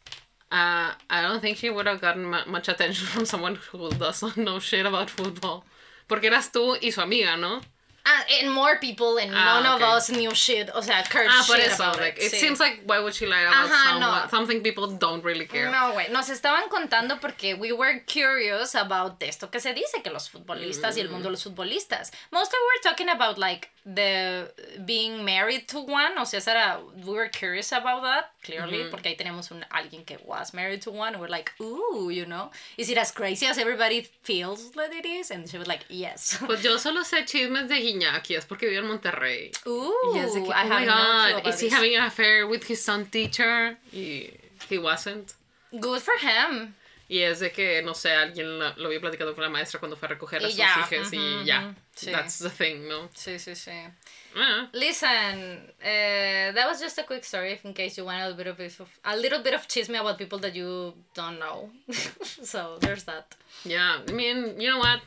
uh, I don't think she would have gotten mu- much attention from someone who doesn't know shit about football. Porque eras tú y su amiga, ¿no? Ah, and more people and Ah, none of us knew shit. O sea, Kurt Ah, por shit eso, about like, it sí. seems like, why would she lie about Ajá, someone- no. something people don't really care? No, güey, nos estaban contando porque we were curious about esto que se dice que los futbolistas y el mundo de los futbolistas. Mostly we were talking about like the being married to one, o sea, era, we were curious about that, clearly, porque ahí tenemos un alguien que was married to one, and we're like, ooh, you know, is it as crazy as everybody feels that it is? And she was like, yes. Pues yo solo sé chismes de Iñaki, es porque vive en Monterrey. Ooh, Y es de que, I oh my have no clue god, is he this. having an affair with his son teacher? Y he wasn't. Good for him. Y es de que, no sé, alguien lo, lo había platicado con la maestra cuando fue a recoger a Y sus ya, hijas y ya. sí. That's the thing, ¿no? Sí, sí, sí. Ah, Listen, uh, that was just a quick story in case you want a little bit of a little bit of chisme about people that you don't know. so there's that. yeah, I mean, you know what?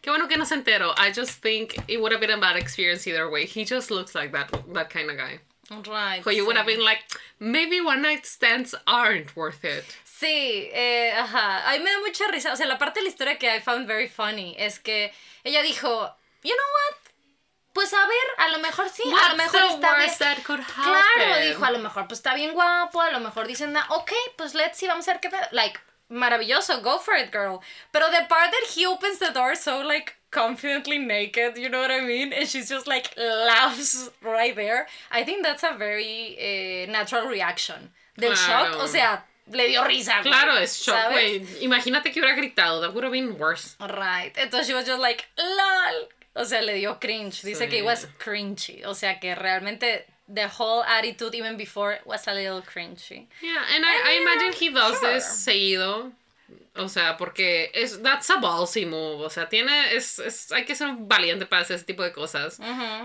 Qué bueno que no se enteró. I just think it would have been a bad experience either way. He just looks like that that kind of guy. Right. So you would have been like, maybe one night stands aren't worth it. Sí, eh, ajá. A mí me da mucha risa. O sea, la parte de la historia que I found very funny es que ella dijo, you know what? pues a ver, a lo mejor sí, a lo mejor está bien. Claro, dijo, a lo mejor pues está bien guapo, a lo mejor dicen, ok, pues let's see, vamos a ver qué pedo. Like, maravilloso, go for it, girl. Pero the part that he opens the door so like confidently naked, you know what I mean? And she's just like laughs right there. I think that's a very eh, natural reaction. Del shock, o sea, le dio risa. Claro, es shock, güey. Imagínate que hubiera gritado, that would have been worse. Right. Entonces she was just like, lol. O sea, le dio cringe. Dice que it was cringy. O sea, que realmente the whole attitude even before was a little cringy. Yeah, and I, I imagine he does this seguido. O sea, porque es that's a ballsy move. O sea, tiene es, es hay que ser valiente para hacer ese tipo de cosas.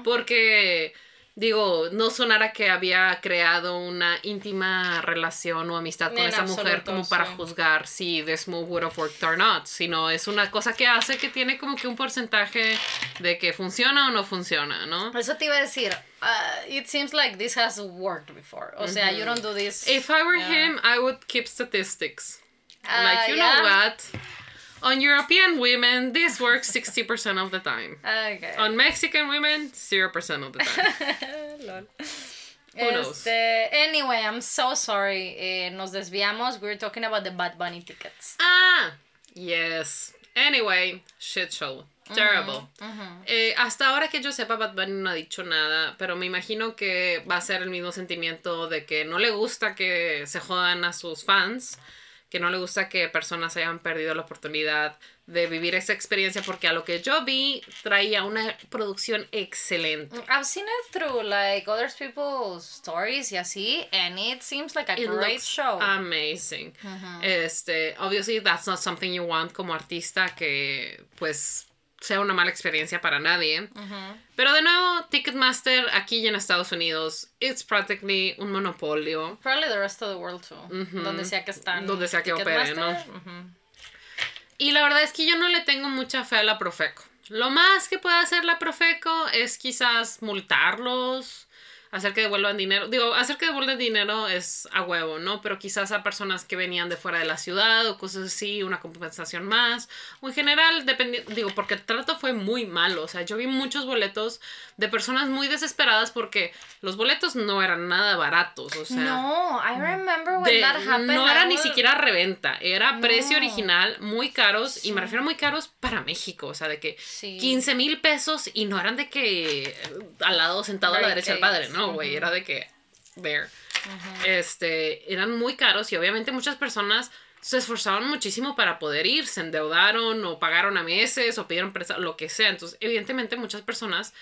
Porque digo, no sonara que había creado una íntima relación o amistad con esa mujer como para juzgar si this move would have worked or not, sino es una cosa que hace que tiene como que un porcentaje de que funciona o no funciona, ¿no? Eso te iba a decir, uh, it seems like this has worked before, o sea, you don't do this. If I were him, I would keep statistics. Uh, like, you know what? On European women, this works 60% of the time. Okay. On Mexican women, 0% of the time. Lol. Who knows? Este, anyway, I'm so sorry. Eh, nos desviamos. We were talking about the Bad Bunny tickets. Ah, yes. Anyway, shit show. Terrible. Eh, hasta ahora que yo sepa, Bad Bunny no ha dicho nada, pero me imagino que va a ser el mismo sentimiento de que no le gusta que se jodan a sus fans que no le gusta que personas hayan perdido la oportunidad de vivir esa experiencia porque a lo que yo vi traía una producción excelente. I've seen it through like other people's stories y así and it seems like a great show. Amazing. Este, obviously that's not something you want como artista que pues sea una mala experiencia para nadie. Pero de nuevo, Ticketmaster aquí y en Estados Unidos, it's practically un monopolio. Probably the rest of the world too. Donde sea que están. Donde sea que operen, ¿no? Y la verdad es que yo no le tengo mucha fe a la Profeco. Lo más que puede hacer la Profeco es quizás multarlos hacer que devuelvan dinero. Digo, hacer que devuelvan dinero es a huevo, ¿no? Pero quizás a personas que venían de fuera de la ciudad o cosas así, una compensación más. O en general, dependiendo, digo, porque el trato fue muy malo. O sea, yo vi muchos boletos de personas muy desesperadas porque los boletos no eran nada baratos. O sea, no, I remember when that happened. No era ni siquiera reventa, era precio original, muy caros. Y me refiero a muy caros para México. O sea, de que 15 mil pesos y no eran de que al lado sentado a la derecha del padre, ¿no? No, güey, era de que, there. Este, eran muy caros y obviamente muchas personas se esforzaron muchísimo para poder ir, se endeudaron o pagaron a meses o pidieron prestado, lo que sea. Entonces, evidentemente muchas personas,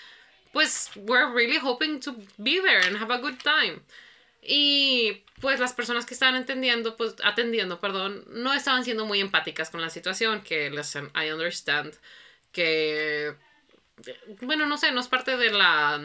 pues, were really hoping to be there and have a good time. Y pues las personas que estaban entendiendo, pues atendiendo, perdón, no estaban siendo muy empáticas con la situación, que listen, I understand, que, bueno, no sé, no es parte de la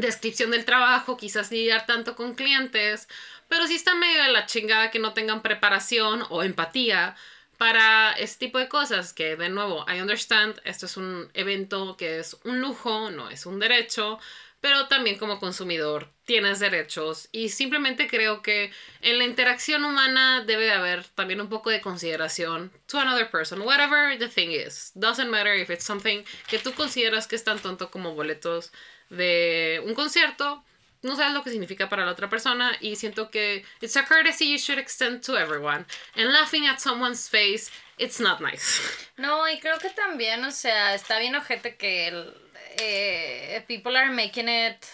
descripción del trabajo, quizás lidiar tanto con clientes, pero si está medio de la chingada que no tengan preparación o empatía para este tipo de cosas, que de nuevo, I understand, esto es un evento que es un lujo, no es un derecho, pero también como consumidor tienes derechos y simplemente creo que en la interacción humana debe de haber también un poco de consideración to another person, whatever the thing is. Doesn't matter if it's something que tú consideras que es tan tonto como boletos de un concierto, no sabes lo que significa para la otra persona y siento que it's a courtesy you should extend to everyone. And laughing at someone's face, it's not nice. No, y creo que también, o sea, está bien ojete que el, eh, people are making it,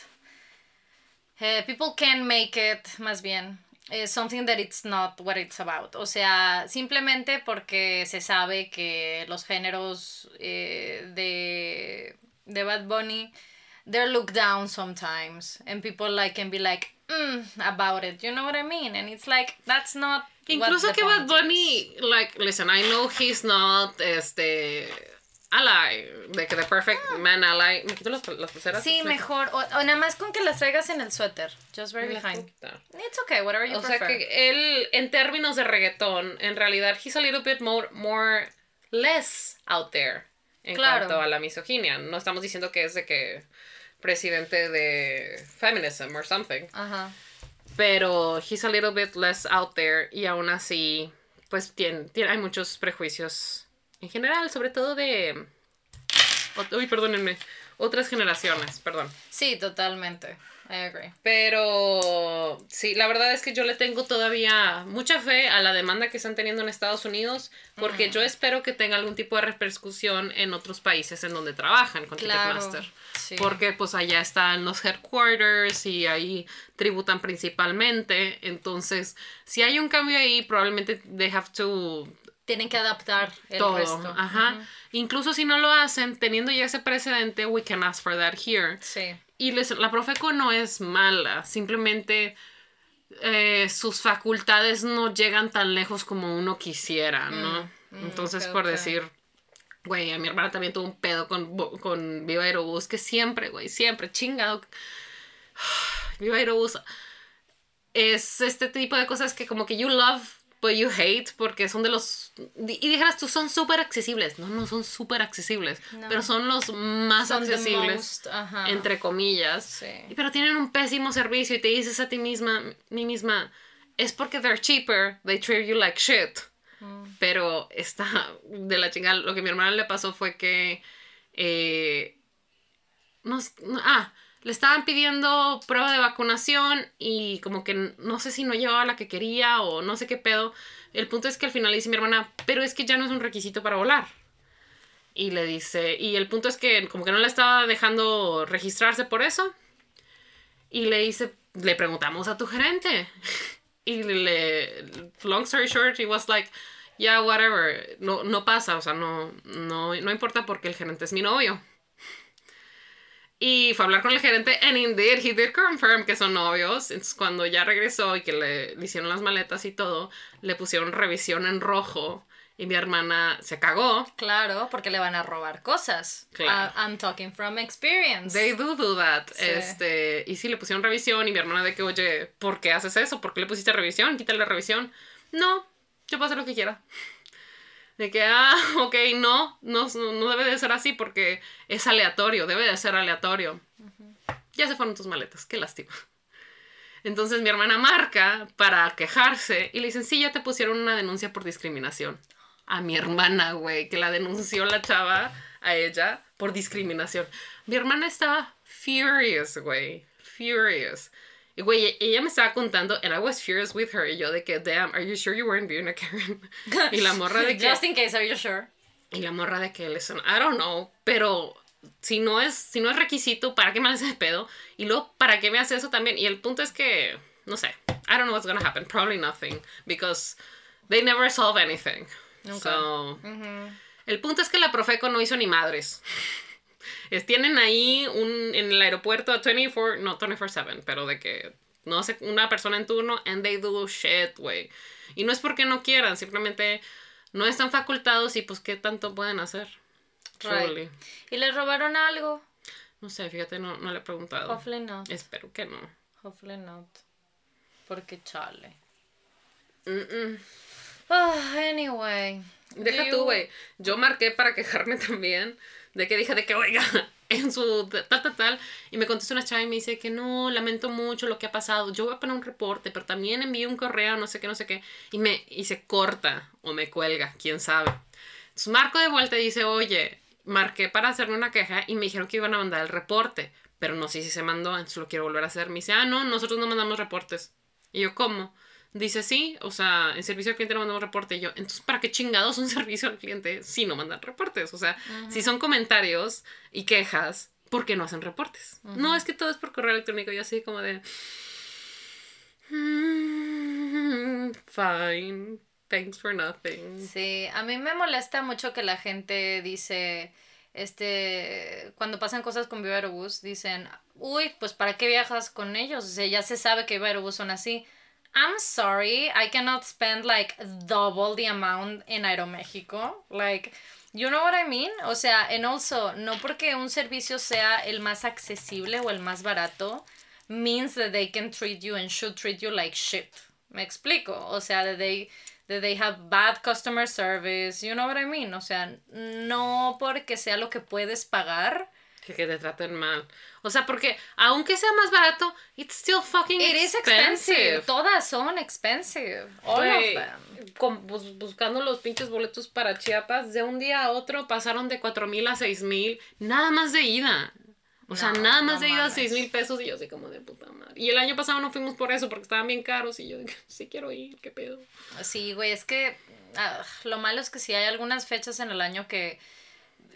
eh, people can make it, más bien, eh, something that it's not what it's about. O sea, simplemente porque se sabe que los géneros de, de Bad Bunny they're looked down sometimes and people like can be like mm, about it. You know what i mean and it's like that's not incluso que Bad Bunny like listen i know he's not este ally de que the perfect ah. man ally. Me quito las, las pulseras sí mejor o, o, nada más con que las traigas en el suéter just right behind. it's okay whatever you o prefer. sea que él en términos de reggaetón en realidad he's a little bit more more less out there en claro. cuanto a la misoginia. No estamos diciendo que es de que presidente de feminism or something. Ajá. Pero he's a little bit less out there y aún así, pues tiene, tiene, hay muchos prejuicios en general, sobre todo de uy, perdónenme, otras generaciones, perdón. Sí, totalmente. I agree. Pero sí, la verdad es que yo le tengo todavía mucha fe a la demanda que están teniendo en Estados Unidos, porque yo espero que tenga algún tipo de repercusión en otros países en donde trabajan con Claro, Ticketmaster. sí. Porque pues allá están los headquarters y ahí tributan principalmente. Entonces, si hay un cambio ahí, probablemente they have to Tienen que adaptar el todo. resto. Ajá. Incluso si no lo hacen, teniendo ya ese precedente, we can ask for that here. Sí. Y les- la Profeco no es mala, simplemente eh, sus facultades no llegan tan lejos como uno quisiera, ¿no? Entonces, ok, por ok. decir, güey, a mi hermana también tuvo un pedo con, con Viva Aerobús, que siempre, güey, siempre, chingado. Viva Aerobús es este tipo de cosas que como que you love, but you hate, porque son de los... Y dijeras tú, son súper accesibles. No, no son súper accesibles, No. pero son los más Son accesibles most, entre comillas. Sí. Pero tienen un pésimo servicio y te dices a ti misma, mí misma, es porque they're cheaper, they treat you like shit. Mm. Pero está de la chingada. Lo que a mi hermana le pasó fue que. eh, no- ah, le estaban pidiendo prueba de vacunación y como que no sé si no llevaba la que quería o no sé qué pedo. El punto es que al final dice mi hermana, pero es que ya no es un requisito para volar. Y le dice, y el punto es que como que no la estaba dejando registrarse por eso. Y le dice, le preguntamos a tu gerente. Y le, long story short, he was like, yeah, whatever, no, no pasa, o sea, no, no, no importa porque el gerente es mi novio. Y fue a hablar con el gerente, and indeed, he did confirm que son novios. Entonces, cuando ya regresó y que le, le hicieron las maletas y todo, le pusieron revisión en rojo. Y mi hermana se cagó. Claro, porque le van a robar cosas. Claro. Ah, I'm talking from experience. They do do that. Sí. Este, y sí, le pusieron revisión y mi hermana de que, oye, ¿por qué haces eso? ¿Por qué le pusiste revisión? Quítale la revisión. No, yo puedo hacer lo que quiera. De que, ah, ok, no, no, no debe de ser así porque es aleatorio, debe de ser aleatorio. Ya se fueron tus maletas, qué lástima. Entonces mi hermana marca para quejarse y le dicen, sí, ya te pusieron una denuncia por discriminación. A mi hermana, güey, que la denunció la chava a ella por discriminación. Mi hermana estaba furious, güey, furious. Y güey, ella me estaba contando, and I was furious with her, y yo de que, damn, are you sure you weren't being a Karen? y la morra de que... Just in case, are you sure? Y la morra de que listen, I don't know, pero si no es, si no es requisito, ¿para qué me haces pedo? Y luego, ¿para qué me haces eso también? Y el punto es que, no sé, I don't know what's gonna happen, probably nothing, because they never solve anything. Nunca. So, el punto es que la Profeco no hizo ni madres. Es, tienen ahí un, en el aeropuerto a 24, no 24-7, pero de que no sé, una persona en turno and they do shit, güey. Y no es porque no quieran, simplemente no están facultados y pues qué tanto pueden hacer. Right. ¿Y le robaron algo? No sé, fíjate, no, no le he preguntado. Hopefully not. Espero que no. Hopefully not. Porque chale. Mm-mm. Ah, anyway. Deja Do tú, you- güey. Yo marqué para quejarme también de que dije de que, oiga, en su tal, tal, tal. Y me contesta una chava y me dice que no, lamento mucho lo que ha pasado. Yo voy a poner un reporte, pero también envío un correo, no sé qué, no sé qué. Y me y se corta o me cuelga, quién sabe. Entonces marco de vuelta dice, oye, marqué para hacerme una queja y me dijeron que iban a mandar el reporte. Pero no sé si se mandó, entonces lo quiero volver a hacer. Me dice, ah, no, nosotros no mandamos reportes. Y yo, ¿cómo? Dice, sí, o sea, en servicio al cliente no mandamos reporte. Y yo, entonces, ¿para qué chingados un servicio al cliente si no mandan reportes? O sea, si son comentarios y quejas, ¿por qué no hacen reportes? No, es que todo es por correo electrónico. Y así como de... "Mm, fine, thanks for nothing. Sí, a mí me molesta mucho que la gente dice, este, cuando pasan cosas con Viva Aerobús, dicen, uy, pues ¿para qué viajas con ellos? O sea, ya se sabe que Viva Aerobús son así. I'm sorry, I cannot spend like double the amount en Aeroméxico. Like, you know what I mean? O sea, and also, no porque un servicio sea el más accesible o el más barato, means that they can treat you and should treat you like shit. Me explico. O sea, that they, that they have bad customer service. You know what I mean? O sea, no porque sea lo que puedes pagar. Que, que te traten mal. O sea, porque aunque sea más barato, it's still fucking It is expensive. expensive. Todas son expensive. All of them. con- bus- buscando los pinches boletos para Chiapas, de un día a otro pasaron de cuatro mil a seis mil, nada más de ida. O sea, nada más no de ida a seis mil pesos y yo así como de puta madre. Y el año pasado no fuimos por eso, porque estaban bien caros y yo sí quiero ir, qué pedo. Sí, güey, es que ah, lo malo es que sí hay algunas fechas en el año que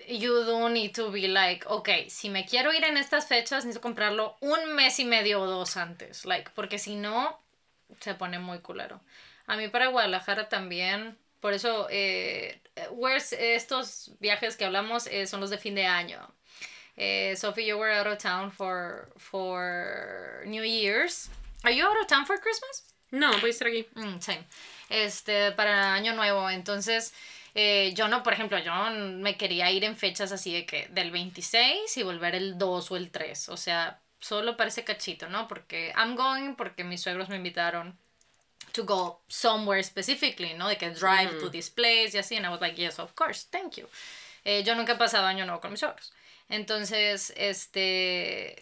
you do need to be like, ok, si me quiero ir en estas fechas, necesito comprarlo un mes y medio o dos antes, like, porque si no, se pone muy culero. A mí para Guadalajara también, por eso, eh, where's- estos viajes que hablamos eh, son los de fin de año. Eh, Sophie, you were out of town for, for New Year's. Are you out of town for Christmas? No, voy a estar aquí. Mm, same. Este, para Año Nuevo. Entonces, eh, yo no, por ejemplo, yo me quería ir en fechas así de que del 26 y volver el 2 o el 3. O sea, solo parece cachito, ¿no? Porque I'm going, porque mis suegros me invitaron to go somewhere specifically, ¿no? De que drive to this place y así. And I was like, yes, of course, thank you. Eh, yo nunca he pasado Año Nuevo con mis suegros. Entonces, este...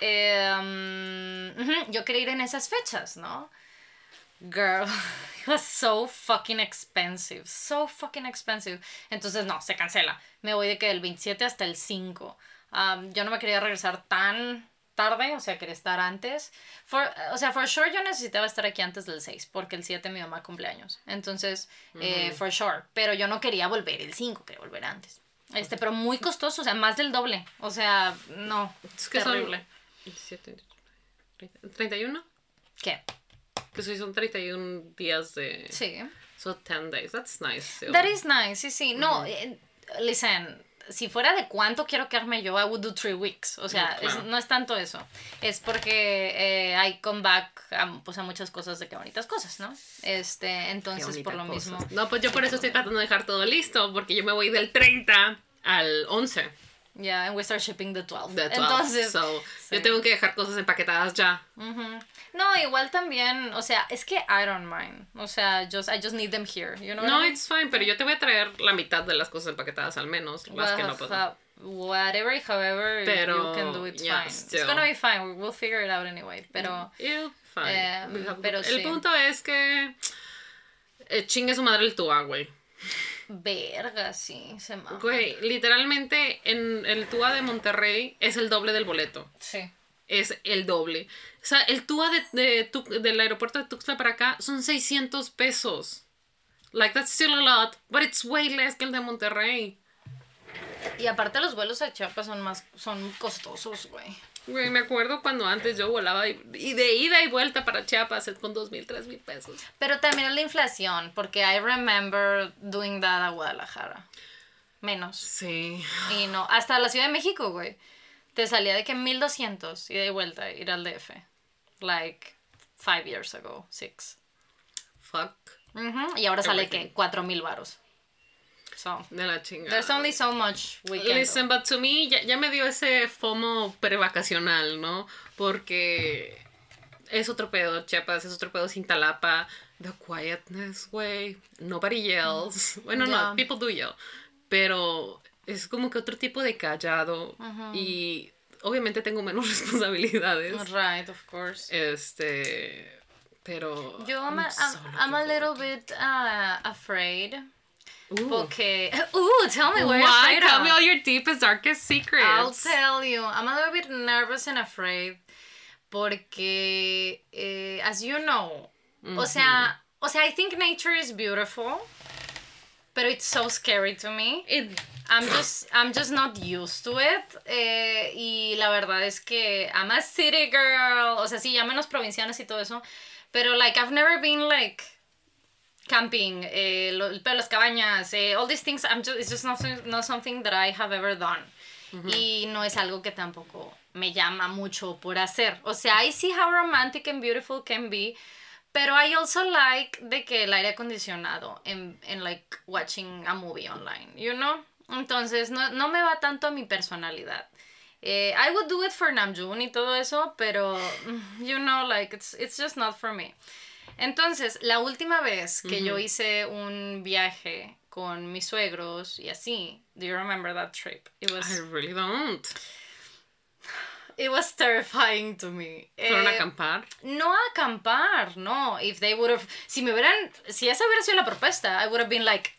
eh, um, yo quería ir en esas fechas, ¿no? Girl, it was so fucking expensive. So fucking expensive. Entonces, no, se cancela. Me voy de que del 27 hasta el 5. Um, yo no me quería regresar tan tarde, o sea, quería estar antes. For, o sea, for sure yo necesitaba estar aquí antes del 6, porque el 7 mi mamá cumpleaños. Entonces, eh, for sure. Pero yo no quería volver el 5, quería volver antes. Este, pero muy costoso, o sea, más del doble. O sea, no. Es que son terrible. 17, 30, 31. ¿Qué? Que sí, son 31 días de... Sí. So 10 days. That's nice. still. That is nice, sí, sí. No, eh, listen, si fuera de cuánto quiero quedarme yo, I would do three weeks. O sea, Mm, claro. es- no es tanto eso. Es porque eh, I come back a, pues, a muchas cosas de que bonitas cosas, ¿no? Este, entonces, por lo cosa. mismo. No, pues yo por eso estoy tratando de dejar todo listo, porque yo me voy del 30 al 11. Ya, and we start shipping the 12. De 12. Entonces, so, sí. yo tengo que dejar cosas empaquetadas ya. Ujú. No, igual también, o sea, es que I don't mind. O sea, just, I just need them here, you know what I No, mean? it's fine, pero yo te voy a traer la mitad de las cosas empaquetadas al menos, las que no puedo. whatever, however Pero, you can do, it's yeah, fine. still. It's gonna be fine. we- We'll figure it out anyway. Pero, You'll be fine. Eh, pero el sí. punto es que eh, chingue su madre el TUA, güey. Verga, sí, se mama. Güey, literalmente en el TUA de Monterrey es el doble del boleto. Sí. Es el doble. O sea, el TUA de, de del aeropuerto de Tuxtla para acá son 600 pesos. Like, that's still a lot, but it's way less que el de Monterrey. Y aparte los vuelos a Chiapas son más, son costosos, güey. Güey, me acuerdo cuando antes yo volaba y, y de ida y vuelta para Chiapas con dos mil, tres mil pesos. Pero también la inflación, porque I remember doing that a Guadalajara. Menos. Sí. Y no, hasta la Ciudad de México, güey. Te salía de que 1200 ida y vuelta ir al DF. Like, five years ago, six. Fuck. Ujú, Y ahora sale que 4000 varos. So, De la chingada. there's only so much we can do. Listen, but to me ya, ya me dio ese FOMO prevacacional, ¿no? Porque es otro pedo, Chiapas, es otro pedo sin talapa. The quietness, güey. Nobody yells. Bueno, Ya. no, people do yell. Pero es como que otro tipo de callado. Y obviamente tengo menos responsabilidades. Right, of course. Este. Pero. Yo, I'm, a, so I'm, I'm a little bit uh, afraid. Ooh. Porque. Ooh, tell me what you're Why? afraid Tell of. me all your deepest, darkest secrets. I'll tell you. I'm a little bit nervous and afraid. Porque, eh, as you know, o sea, o sea, I think nature is beautiful, but it's so scary to me. It- I'm just, I'm just not used to it. eh, y la verdad es que I'm a city girl. O sea, sí, ya menos provincianas y todo eso. Pero, like, I've never been, like, camping, eh, lo- pero las cabañas, eh, all these things, I'm just, it's just not, not something that I have ever done. Y no es algo que tampoco me llama mucho por hacer. O sea, I see how romantic and beautiful can be. Pero I also like de que el aire acondicionado en, en like watching a movie online, you know? Entonces no, no me va tanto a mi personalidad. Eh, I would do it for Namjoon y todo eso, pero mm, you know, like it's, it's just not for me. Entonces, la última vez que yo hice un viaje con mis suegros y así, do you remember that trip? It was I really don't. it was terrifying to me. ¿Fueron a Eh, acampar? no a acampar, no. If they would have, si me hubieran, si esa hubiera sido la propuesta, I would have been like,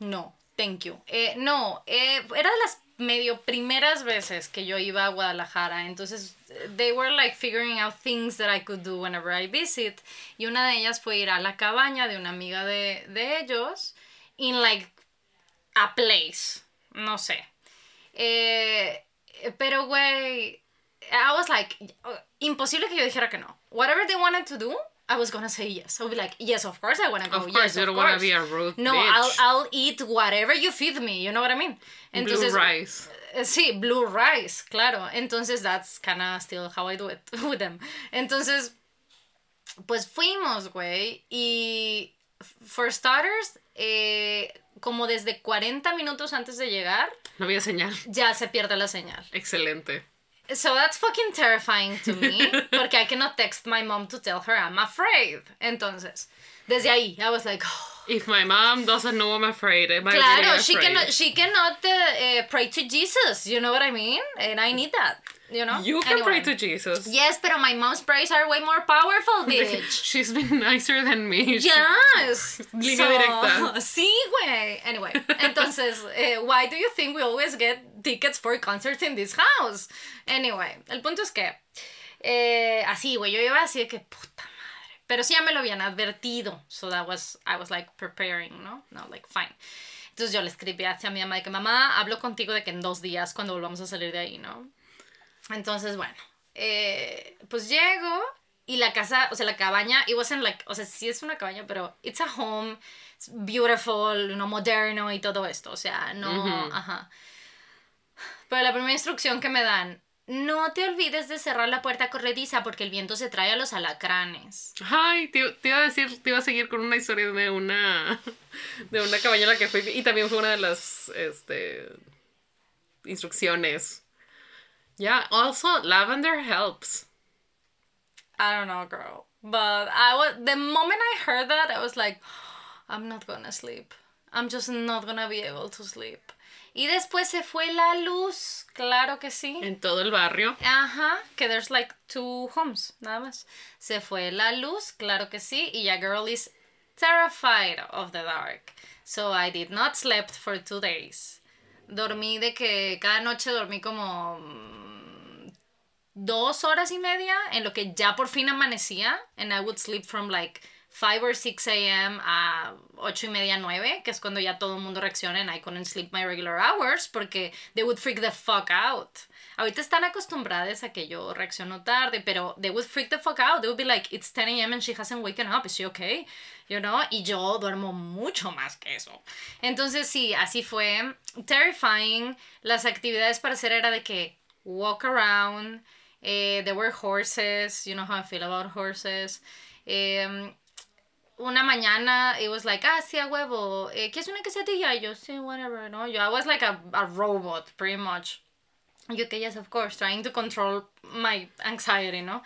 no, thank you. Eh, no, eh, era de las medio primeras veces que yo iba a Guadalajara, entonces eh, they were like figuring out things that I could do whenever I visit. Y una de ellas fue ir a la cabaña de una amiga de, de ellos, in like a place, no sé. Eh, pero, güey, I was like, imposible que yo dijera que no. Whatever they wanted to do, I was gonna say yes. I would be like, yes, of course I wanna go. Of course, yes, you don't course. be a rude No, bitch. I'll, I'll eat whatever you feed me, you know what I mean? Blue rice. Eh, Sí, blue rice, claro. Entonces, that's kinda still how I do it with them. Entonces, pues fuimos, güey. Y, for starters, eh, como desde 40 minutos antes de llegar, No había señal. ya se pierde la señal. Excelente. So that's fucking terrifying to me, porque I cannot text my mom to tell her I'm afraid. Entonces, desde ahí, I was like, oh. If my mom doesn't know I'm afraid, am I really claro, she afraid? cannot, she cannot uh, uh, pray to Jesus, you know what I mean? And I need that, you know? You can pray Anyway. to Jesus. Yes, pero my mom's prayers are way more powerful, bitch. She's been nicer than me. Yes. Línea directa. Sí, güey. Anyway, entonces, eh, why do you think we always get tickets for concerts in this house? Anyway, el punto es que, eh, así, güey, yo iba así de que, puta madre. Pero sí ya me lo habían advertido. So that was, I was like preparing, ¿no? No, like, fine. Entonces yo le escribí hacia mi mamá de que, mamá, hablo contigo de que en dos días cuando volvamos a salir de ahí, ¿no? Entonces, bueno, eh, pues llego y la casa, o sea, la cabaña, it wasn't like, o sea, sí es una cabaña, pero it's a home, it's beautiful, no moderno y todo esto, o sea, no, Ujú. ajá. Pero la primera instrucción que me dan, no te olvides de cerrar la puerta corrediza porque el viento se trae a los alacranes. Ay, te, te iba a decir, te iba a seguir con una historia de una de una cabaña a la que fui y también fue una de las este instrucciones. Yeah, also lavender helps. I don't know, girl. But I was the moment I heard that, I was like, I'm not gonna sleep. I'm just not gonna be able to sleep. Y después se fue la luz, claro que sí. En todo el barrio. Ajá, que there's like two homes, nada más. Se fue la luz, claro que sí, y ya girl is terrified of the dark. So I did not slept for two days. Dormí de que cada noche dormí como mm, dos horas y media en lo que ya por fin amanecía. And I would sleep from like 5 or 6 a.m. a 8 y media, 9, que es cuando ya todo el mundo reacciona and I couldn't sleep my regular hours porque they would freak the fuck out. Ahorita están acostumbradas a que yo reacciono tarde, pero they would freak the fuck out. They would be like, it's 10 a.m. and she hasn't woken up. Is she okay? You know? Y yo duermo mucho más que eso. Entonces sí, así fue. Terrifying. Las actividades para hacer era de que walk around. Eh, there were horses. You know how I feel about horses. Em, una mañana, it was like, ah, sí, a huevo, eh, ¿qué es una quesadilla? Yo, sí, whatever, ¿no? Yo, I was like a, a robot, pretty much. Yo que yes, of course, trying to control my anxiety, ¿no?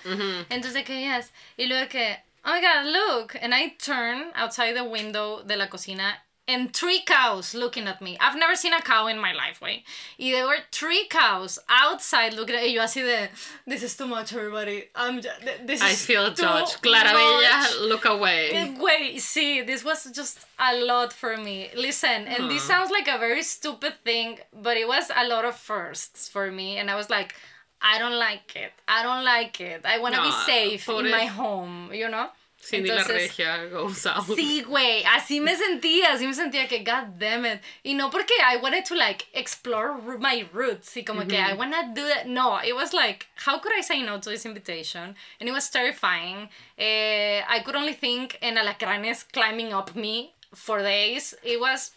Entonces de que yes. Y luego que, oh my god, look. And I turn outside the window de la cocina and three cows looking at me. I've never seen a cow in my life, way. Y there were three cows outside looking at Y yo así de, this is too much, everybody. I'm just, this I feel too judged. Clarabella, look away. Eh, Wait, see, this was just a lot for me. Listen, and this sounds like a very stupid thing, but it was a lot of firsts for me, and I was like, I don't like it. I don't like it. I want to be safe in my home, you know? Cindy la Entonces- regia goes out. Sí, güey, así me sentía, así me sentía que, god damn it. Y no porque I wanted to like explore my roots y como que I wanna do that. No, it was like, how could I say no to this invitation? And it was terrifying. Eh, I could only think en alacranes climbing up me for days. It was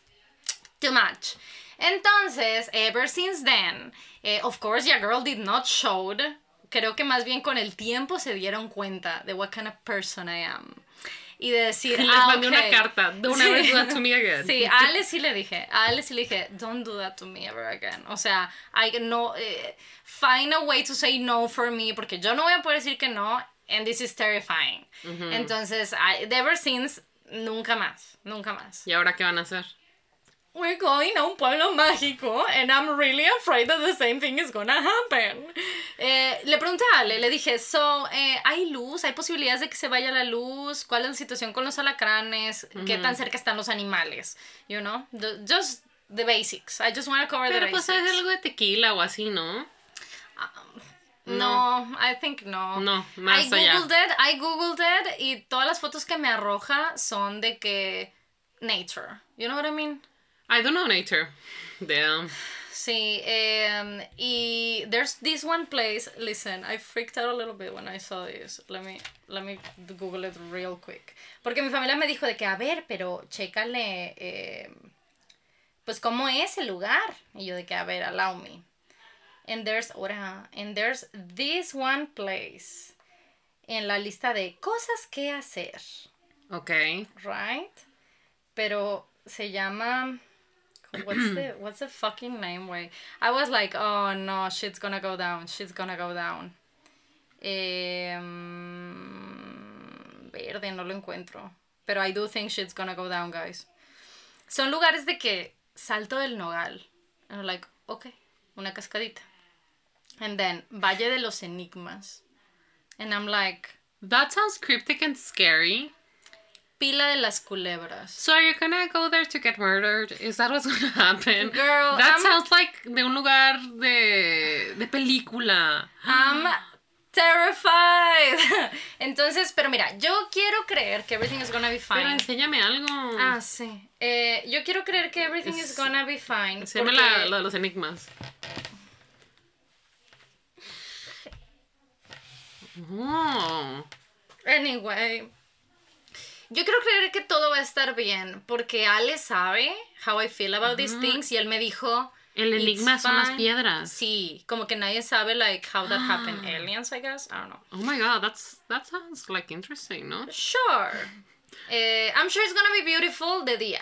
too much. Entonces, ever since then, eh, of course, your girl did not showed. Creo que más bien con el tiempo se dieron cuenta de what kind of person I am. Y de decir, Les ah, mandé una ok. carta. Don't ever do that to me again. Sí, a Ale sí le dije, a Ale sí le dije, don't do that to me ever again. O sea, I no, eh, find a way to say no for me, porque yo no voy a poder decir que no, and this is terrifying. Entonces, I, ever since, nunca más, nunca más. ¿Y ahora qué van a hacer? We're going a un pueblo mágico, and I'm really afraid that the same thing is gonna happen. Eh, le pregunté a Ale, le dije, so, eh, ¿hay luz? ¿Hay posibilidades de que se vaya la luz? ¿Cuál es la situación con los alacranes? ¿Qué tan cerca están los animales? You know, The- just the basics. I just want to cover Pero the pues basics. es algo de tequila o así, ¿no? No, I think no. No, más I allá. googled it, I googled it y todas las fotos que me arroja son de que nature. You know what I mean? I don't know nature. Damn. Sí, em, y there's this one place. Listen, I freaked out a little bit when I saw this. Let me, let me Google it real quick. Porque mi familia me dijo de que, a ver, pero chécale, em, pues cómo es el lugar. Y yo de que, a ver, allow me. And there's, ahora, and there's this one place en la lista de cosas que hacer, Ok. right? Pero se llama what's the what's the fucking name way? I was like, oh no, shit's gonna go down, shit's gonna go down. Em, verde, no lo encuentro. Pero I do think shit's gonna go down, guys. Son lugares de que salto del nogal. And I'm like, okay, una cascadita. And then Valle de los Enigmas. And I'm like, That sounds cryptic and scary. Pila de las Culebras. So are you gonna go there to get murdered? Is that what's gonna happen? Girl, that I'm- sounds like de un lugar de, de película. I'm terrified. Entonces, pero mira, yo quiero creer que everything is gonna be Pero fine. enséñame algo. Ah, sí. Eh, yo quiero creer que everything is Es- gonna be fine. enséñame porque- la, lo de los enigmas. Oh. Anyway. Yo quiero creer que todo va a estar bien. Porque Ale sabe how I feel about these things. Y él me dijo. El "It's enigma son las fine". piedras. Sí, como que nadie sabe like how that happened. Aliens, I guess. I don't know. Oh my god, that's that sounds like interesting, ¿no? Sure. Eh, I'm sure it's gonna be beautiful de día.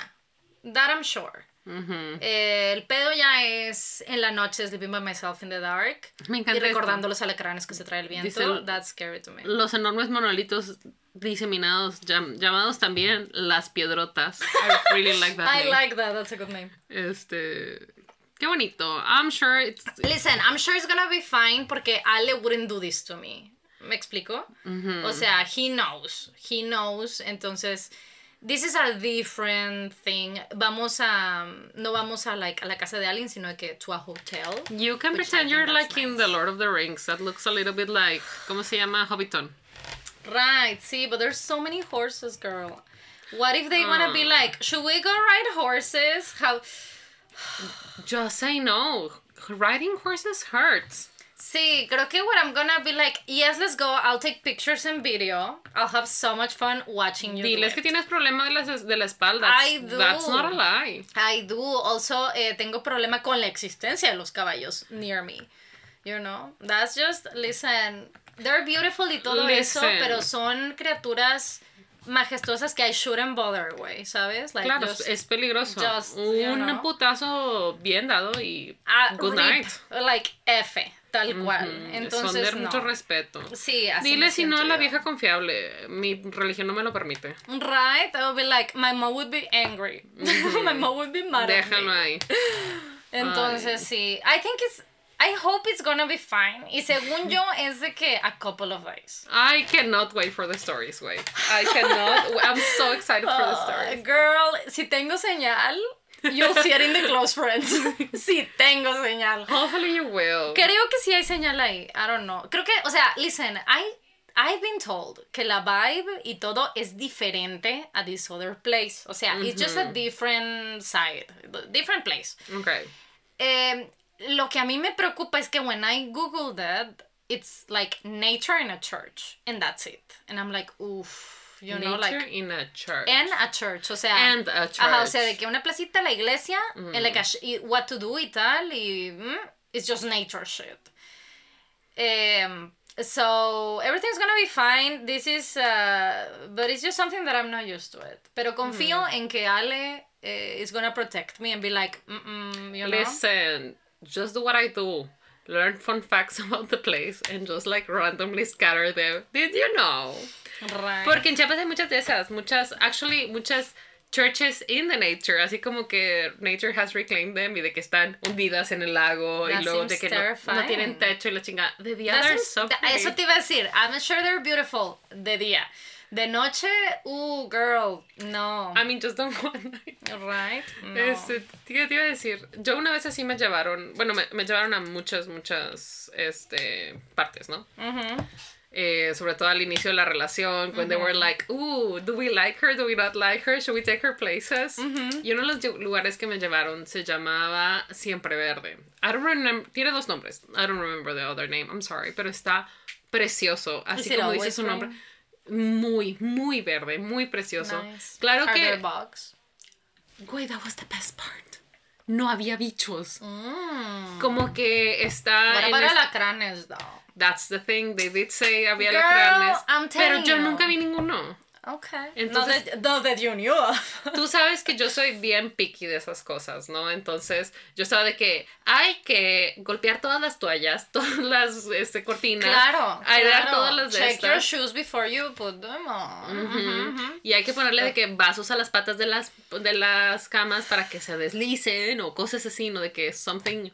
That I'm sure. Ujú. Eh, el pedo ya es en la noche sleeping by myself in the dark. Me Y encanta recordando los alacranes que se trae el viento. Dice That's scary to me. esto. Los enormes monolitos diseminados, llam- llamados también las piedrotas. I really like that I name. like that. That's a good name. Este, qué bonito. I'm sure it's Listen, I'm sure it's gonna be fine porque Ale wouldn't do this to me. ¿Me explico? O sea, he knows. He knows. Entonces, this is a different thing. Vamos a. No vamos a, like, a la casa de alguien, sino que to a hotel. You can pretend you're like in the Lord of the Rings. That looks a little bit like, ¿cómo se llama? Hobbiton. Right, see, but there's so many horses, girl. What if they wanna be Mm. like, should we go ride horses? How. Just say no. Riding horses hurts. Sí, creo que what I'm gonna be like, yes, let's go. I'll take pictures and video. I'll have so much fun watching you. do Diles que it. tienes problema de la, de la espalda. I do. That's not a lie. I do. Also, eh, tengo problema con la existencia de los caballos near me. You know? That's just, listen, they're beautiful y todo eso, pero son criaturas majestuosas que I shouldn't bother, güey, ¿sabes? Like, Claro, just- es peligroso. just, Un know. putazo bien dado y Ah, good rip, night. Like F, tal cual. Entonces, Son de no. mucho respeto. Sí, así Dile si no a la vieja confiable. Mi religión no me lo permite. Right? I would be like, my mom would be angry. my mom would be mad at Déjalo me. ahí. Entonces, sí. I think it's... I hope it's gonna be fine. Y según yo, es de que a couple of days. I cannot wait for the stories, güey. I cannot. I'm so excited for the Uh, stories. girl, si tengo señal, you'll see it in the close friends. si tengo señal. Hopefully you will. Creo que sí hay señal ahí. I don't know. Creo que, o sea, listen, I, I've been told que la vibe y todo es diferente a this other place. O sea, it's just a different side, different place. Okay. Eh, lo que a mí me preocupa es que when I googled it, it's like nature in a church, and that's it. And I'm like, oof, you know, Nature like, in a church. and a church, o sea, And a Ajá, o sea, church. de que una placita, la iglesia, and like a sh- y what to do y tal, y mm, it's just nature shit. Um, so everything's gonna be fine. This is, uh, but it's just something that I'm not used to it. Pero confío en que Ale eh, is gonna protect me and be like, mm you know. Listen, just do what I do. Learn fun facts about the place and just like randomly scatter them. Did you know? Right. Porque en Chiapas hay muchas de esas, muchas, actually, muchas churches in the nature, así como que nature has reclaimed them y de que están hundidas en el lago y That luego de que no, tienen techo y la chingada. De día seems-. Eso te iba a decir. I'm sure they're beautiful de día. De noche, uh, girl, no. I mean, just don't one night. right? No. Este, ¿qué te iba a decir? Yo una vez así me llevaron, bueno, me, me llevaron a muchas, muchas, este, partes, ¿no? Ujú. Eh, sobre todo al inicio de la relación, when they were like, ooh, do we like her, do we not like her, should we take her places? Y uno de los lugares que me llevaron se llamaba Siempre Verde. I don't remember, tiene dos nombres, I don't remember the other name, I'm sorry, pero está precioso, así como dice su nombre. Muy, muy verde, muy precioso. Nice. Claro Are que... bugs? Güey, that was the best part. No había bichos. Mm. Como que está. What about es- alacranes, though? That's the thing. They did say había Girl, alacranes. I'm Pero yo you. nunca vi ninguno. Okay. Entonces- not, that, not that you knew of. Tú sabes que yo soy bien picky de esas cosas, ¿no? Entonces, yo estaba de que hay que golpear todas las toallas, todas las este, cortinas. Claro. airear claro. todas las de Check your estas. shoes before you put them on. Ujú. Y hay que ponerle de que vasos a las patas de las, de las camas para que se deslicen o cosas así, ¿no? De que something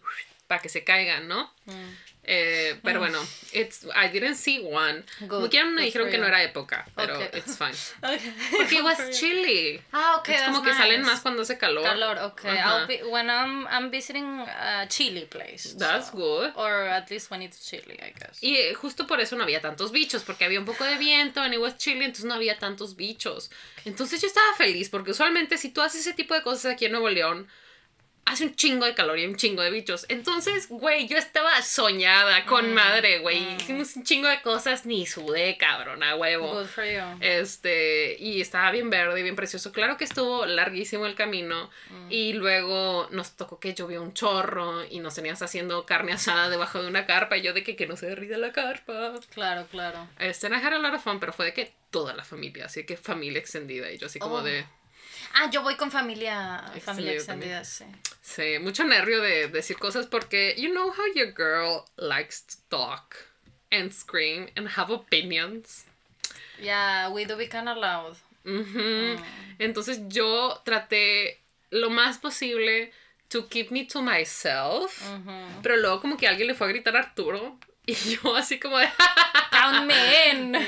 para que se caigan, ¿no? Mm. Eh, pero bueno, it's, I didn't see one. Good, Como me dijeron que no you. era época, pero Okay. it's fine. Okay. Porque it was chilly. Ah, okay. es como que salen nice. más cuando hace calor. Calor, okay. Ajá. I'll be when I'm I'm visiting a chilly place. That's so- good. Or at least when it's chilly, I guess. Y eh, justo por eso no había tantos bichos, porque había un poco de viento, and it was chilly, entonces no había tantos bichos. Entonces yo estaba feliz, porque usualmente si tú haces ese tipo de cosas aquí en Nuevo León, hace un chingo de calor y un chingo de bichos. Entonces, güey, yo estaba soñada con madre, güey. Hicimos un chingo de cosas, ni sudé, cabrón, a huevo. Good for you. Este, y estaba bien verde y bien precioso. Claro que estuvo larguísimo el camino. Y luego nos tocó que llovió un chorro y nos tenías haciendo carne asada debajo de una carpa. Y yo de que, que no se derrida la carpa. Claro, claro. Este, I had a lot of fun, pero fue de que toda la familia, así que familia extendida. Y yo así como Oh. de, Ah, yo voy con familia, Extendida familia extendida, sí. sí, mucho nervio de decir cosas porque you know how your girl likes to talk and scream and have opinions. Yeah, we do be kind of loud. Ujú. Entonces yo traté lo más posible to keep me to myself, pero luego como que alguien le fue a gritar a Arturo y yo así como de,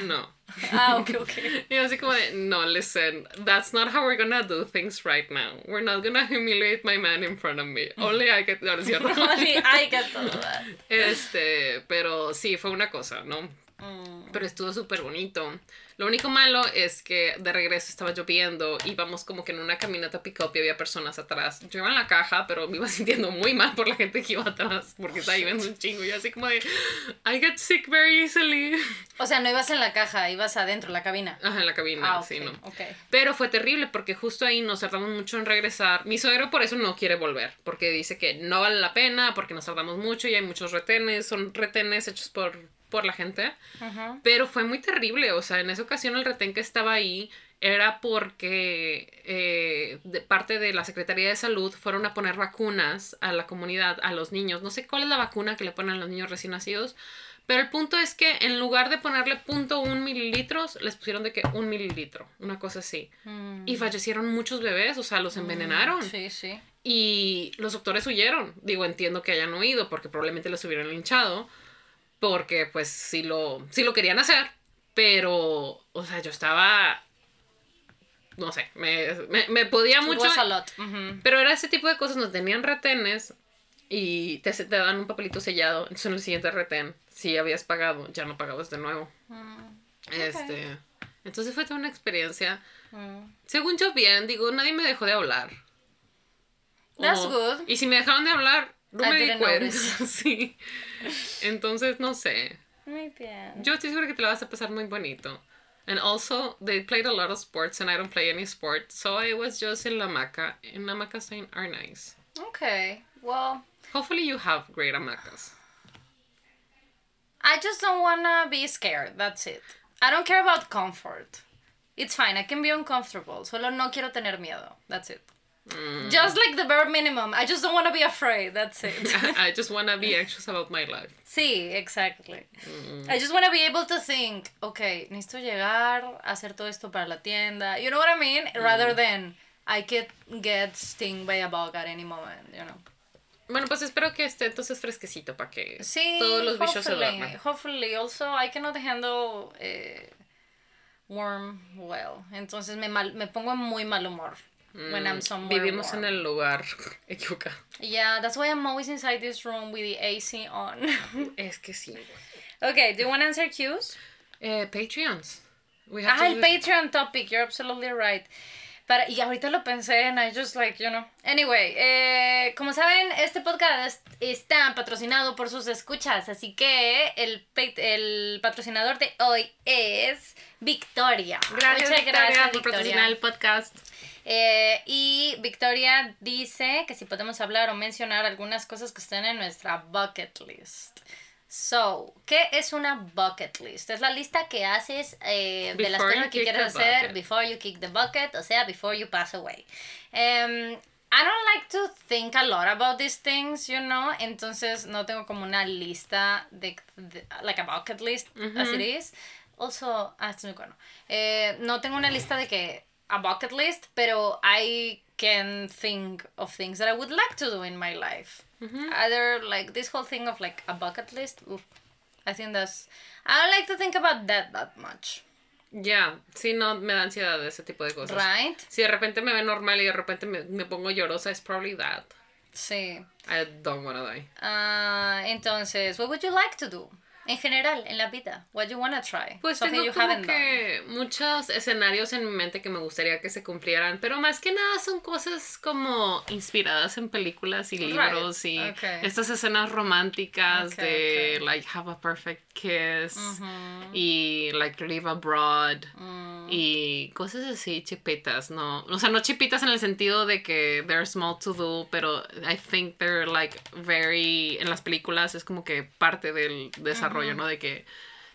No. Ah, ok, ok. Y así como de, no, listen, that's not how we're gonna do things right now. We're not gonna humiliate my man in front of me. Only I get, no, no es cierto. Only I get todo that. Este, pero sí, fue una cosa, ¿no? Mm. Pero estuvo súper bonito. Lo único malo es que de regreso estaba lloviendo, íbamos como que en una caminata pick-up y había personas atrás. Yo iba en la caja, pero me iba sintiendo muy mal por la gente que iba atrás, porque estaba lloviendo un chingo. Y yo así como de, I get sick very easily. O sea, no ibas en la caja, ibas adentro, la cabina. Ajá, en la cabina, Ah, ok, sí, ¿no? ok. Pero fue terrible porque justo ahí nos tardamos mucho en regresar. Mi suegro por eso no quiere volver, porque dice que no vale la pena, porque nos tardamos mucho y hay muchos retenes, son retenes hechos por, por la gente. Pero fue muy terrible, o sea, en esa ocasión el retén que estaba ahí era porque eh, de parte de la Secretaría de Salud fueron a poner vacunas a la comunidad, a los niños. No sé cuál es la vacuna que le ponen a los niños recién nacidos, pero el punto es que en lugar de ponerle punto un mililitros, les pusieron de que un mililitro, una cosa así. Mm. Y fallecieron muchos bebés, o sea, los envenenaron. Sí, sí. Y los doctores huyeron. Digo, entiendo que hayan huido porque probablemente los hubieran linchado. Porque pues sí lo, sí lo querían hacer. Pero, o sea, yo estaba... No sé, me, me, me podía mucho. a lot. Pero era ese tipo de cosas, nos tenían retenes y te, te dan un papelito sellado. Entonces en el siguiente retén, si habías pagado, ya no pagabas de nuevo. Mm, Este, entonces fue toda una experiencia. mm. Según yo bien, digo, nadie me dejó de hablar. That's O- good. Y si me dejaron de hablar, no I me di cuenta. sí. Entonces, no sé. Muy bien. Yo estoy segura que te la vas a pasar muy bonito. And also, they played a lot of sports and I don't play any sport. So I was just in la hamaca. And hamacas are- are nice. Okay. Well, Hopefully you have great hamacas. I just don't wanna be scared. That's it. I don't care about comfort. It's fine. I can be uncomfortable. Solo no quiero tener miedo. That's it. Mm. Just like the bare minimum. I just don't want to be afraid. That's it. I just want to be anxious about my life. sí, exactly. Mm. I just want to be able to think, okay, necesito llegar a hacer todo esto para la tienda. You know what I mean? Mm. Rather than I could get stung by a bug at any moment, you know. Bueno, pues espero que esté entonces fresquecito para que Sí, todos los bichos se duerman. Hopefully, also I cannot handle eh, warm well. Entonces me, mal, me pongo en muy mal humor when I'm somewhere Mm, Vivimos warm. en el lugar equivocado. Yeah, that's why I'm always inside this room with the AC on. Es que sí. okay, do you want to answer cues? Eh, Patreons. We have Ah, el Patreon topic, you're absolutely right. Para, y ahorita lo pensé and I just like, you know. Anyway, eh, como saben, este podcast está patrocinado por sus escuchas, así que el, pa- el patrocinador de hoy es Victoria. Gracias, Muchas Victoria, gracias, por patrocinar el podcast. Eh, y Victoria dice que si podemos hablar o mencionar algunas cosas que están en nuestra bucket list. So, ¿qué es una bucket list? Es la lista que haces eh, de las cosas you que quieres hacer bucket. before you kick the bucket, o sea, before you pass away. Em, I don't like to think a lot about these things, you know, entonces no tengo como una lista de, de- like a bucket list, as it is. Also, ah, esto es muy bueno. Eh, no tengo una lista de que a bucket list, pero I can think of things that I would like to do in my life. Either like this whole thing of like a bucket list. oof, I think that's. I don't like to think about that that much, Ya, sí, no, me da ansiedad de ese tipo de cosas. right? Si de repente me ve normal y de repente me, me pongo llorosa, es probably that. Sí. I don't wanna die. Ah, entonces, what would you like to do? En general, en la vida. What you wanna try? Pues tengo you como done. que muchos escenarios en mi mente que me gustaría que se cumplieran, pero más que nada son cosas como inspiradas en películas y libros y okay. estas escenas románticas Okay, de okay. like have a perfect kiss y like live abroad Mm. y cosas así chipitas, no, o sea, no chipitas en el sentido de que they're small to do, pero I think they're like very en las películas es como que parte del desarrollo, ¿no? De que